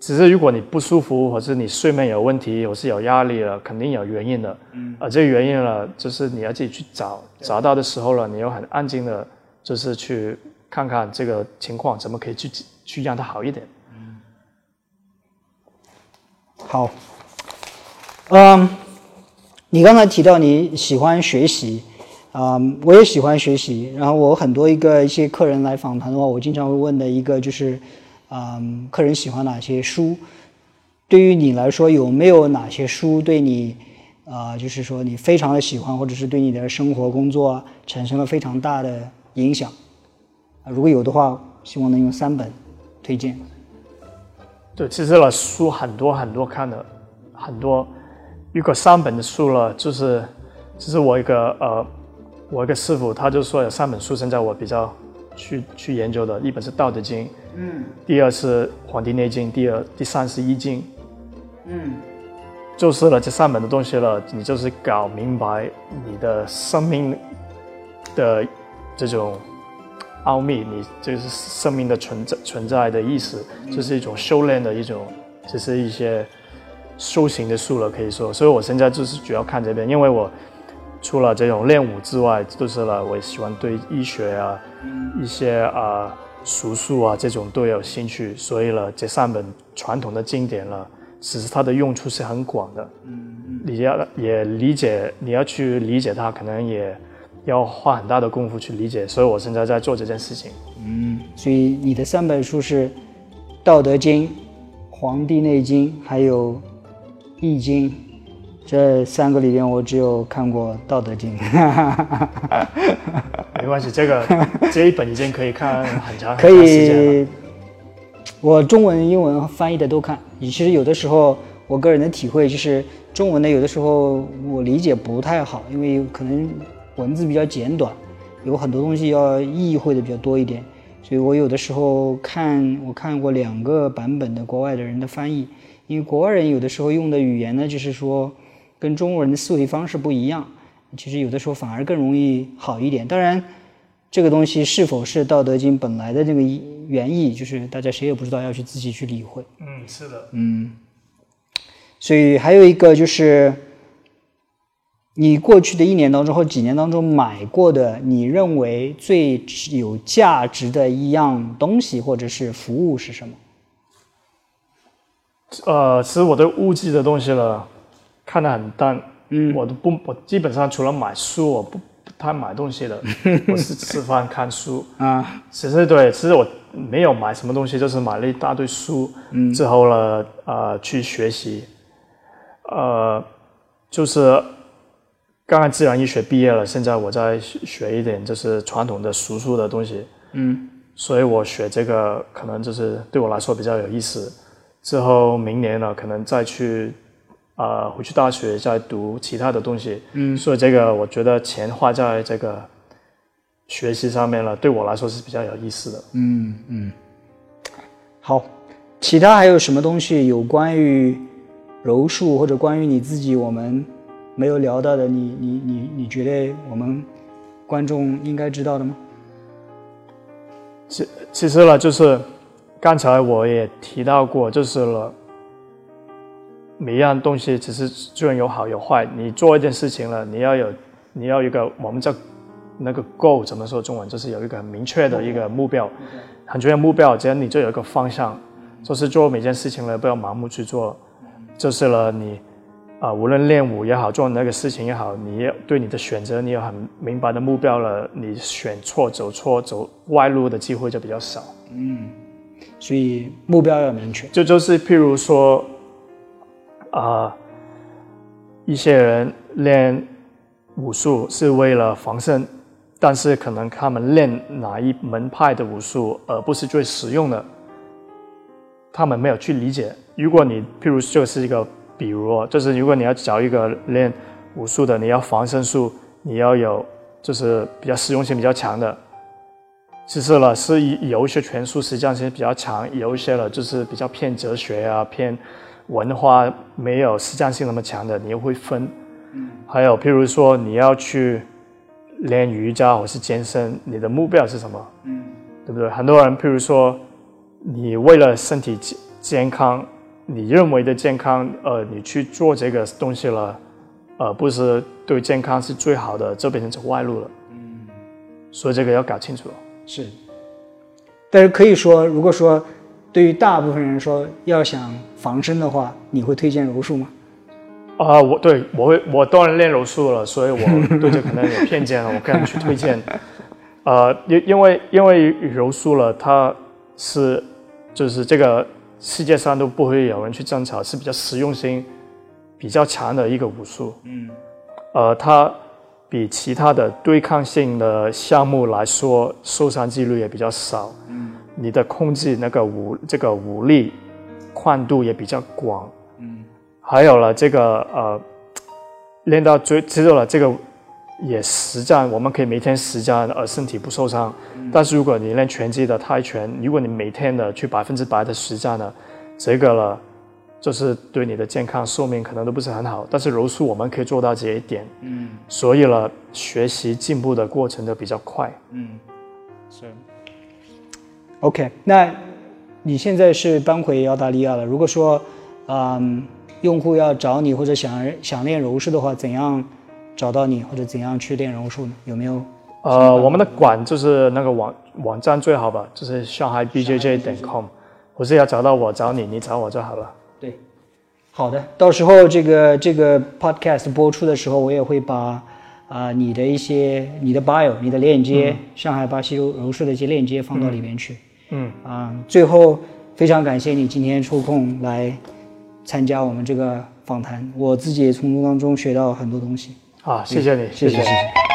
只是如果你不舒服，或是你睡眠有问题，或是有压力了，肯定有原因的，嗯，而这个原因呢，就是你要自己去找，找到的时候了，你又很安静的，就是去看看这个情况怎么可以去去让它好一点。嗯好，嗯，你刚才提到你喜欢学习，嗯，我也喜欢学习。然后我很多一个一些客人来访谈的话，我经常会问的一个就是，嗯，客人喜欢哪些书？对于你来说，有没有哪些书对你，啊、就是说你非常的喜欢，或者是对你的生活工作产生了非常大的影响？啊，如果有的话，希望能用三本推荐。对，其实了书很多很多看的，很多。如果三本的书了，就是，这是我一个呃，我一个师傅，他就说有三本书，现在我比较去去研究的，一本是《道德经》，嗯，第二是《黄帝内经》，第二第三是《易经》，嗯，就是了这三本的东西了，你就是搞明白你的生命的这种奥秘，你就是生命的存在存在的意思，这是一种修炼的一种，这是一些修行的术了，可以说。所以我现在就是主要看这边，因为我除了这种练武之外，就是了，我也喜欢对医学啊，一些啊术数啊这种都有兴趣，所以呢，这三本传统的经典呢，其实它的用处是很广的。嗯嗯，你要也理解，你要去理解它，可能也要花很大的功夫去理解。所以我现在在做这件事情。嗯，所以你的三本书是《道德经》《黄帝内经》还有《易经》。这三个里边，我只有看过《道德经》。没关系，这个 这一本已经可以看很长可以。我中文、英文翻译的都看。其实有的时候，我个人的体会就是，中文的有的时候我理解不太好，因为可能文字比较简短，有很多东西要意会的比较多一点。所以我有的时候看，我看过两个版本的国外的人的翻译，因为国外人有的时候用的语言呢，就是说。跟中国人的思维方式不一样，其实有的时候反而更容易好一点。当然，这个东西是否是《道德经》本来的这个原意，就是大家谁也不知道，要去自己去理会。嗯，是的。嗯，所以还有一个就是，你过去的一年当中或几年当中买过的，你认为最有价值的一样东西或者是服务是什么？呃，其实我都误记的东西了。看得很淡，嗯，我都不，我基本上除了买书，我不不太买东西的，我是吃饭看书。啊。其实对，其实我没有买什么东西，就是买了一大堆书，嗯，之后呢，呃，去学习，呃，就是刚刚自然医学毕业了，现在我在学一点就是传统的术数的东西，嗯，所以我学这个可能就是对我来说比较有意思。之后明年呢，可能再去。呃，回去大学再读其他的东西，嗯，所以这个我觉得钱花在这个学习上面了，对我来说是比较有意思的。嗯嗯，好，其他还有什么东西有关于柔术或者关于你自己我们没有聊到的？你你你你觉得我们观众应该知道的吗？其其实呢，就是刚才我也提到过，就是了。每一样东西只是虽然有好有坏，你做一件事情了，你要有，你要一个我们叫那个 goal 怎么说中文，就是有一个很明确的一个目标，很重要目标，只要你就有一个方向，就是做每件事情了，不要盲目去做，就是了你啊，无论练舞也好，做那个事情也好，你对你的选择你有很明白的目标了，你选错走错走歪路的机会就比较少。嗯，所以目标要明确，就就是譬如说。啊，一些人练武术是为了防身，但是可能他们练哪一门派的武术，而不是最实用的，他们没有去理解。如果你譬如就是一个，比如就是如果你要找一个练武术的，你要防身术，你要有就是比较实用性比较强的，其实呢是有一些拳术实际上是比较强，有一些了就是比较偏哲学啊偏。文化没有实战性那么强的，你又会分。嗯，还有譬如说你要去练瑜伽或是健身，你的目标是什么？嗯，对不对？很多人譬如说，你为了身体健健康，你认为的健康，呃，你去做这个东西了，呃，不是对健康是最好的，这变成走外路了。嗯，所以这个要搞清楚。是，但是可以说，如果说。对于大部分人说，要想防身的话，你会推荐柔术吗？啊，我对我会，我当然练柔术了，所以我对这可能有偏见了。我个人去推荐，呃，因因为因为柔术了，它是就是这个世界上都不会有人去争吵，是比较实用性比较强的一个武术。嗯，呃，它比其他的对抗性的项目来说，受伤几率也比较少。嗯。你的控制那个武这个武力宽度也比较广，嗯，还有了这个呃，练到最肌肉了这个也实战，我们可以每天实战而身体不受伤。但是如果你练拳击的泰拳，如果你每天的去百分之百的实战呢，这个了就是对你的健康寿命可能都不是很好。但是柔术我们可以做到这一点，嗯，所以了学习进步的过程都比较快，嗯，是。OK，那你现在是搬回澳大利亚了。如果说，嗯，用户要找你或者想想练柔术的话，怎样找到你或者怎样去练柔术呢？有没有呃，我们的馆就是那个网网站最好吧，就是上海 BJJ 点 com，不是要找到我找你，你找我就好了。对，好的，到时候这个这个 podcast 播出的时候，我也会把啊、你的一些你的 bio、你的链接，上海巴西柔柔术的一些链接放到里面去。嗯，啊、最后非常感谢你今天抽空来参加我们这个访谈，我自己也从中当中学到很多东西。啊，谢谢你，谢谢谢谢谢。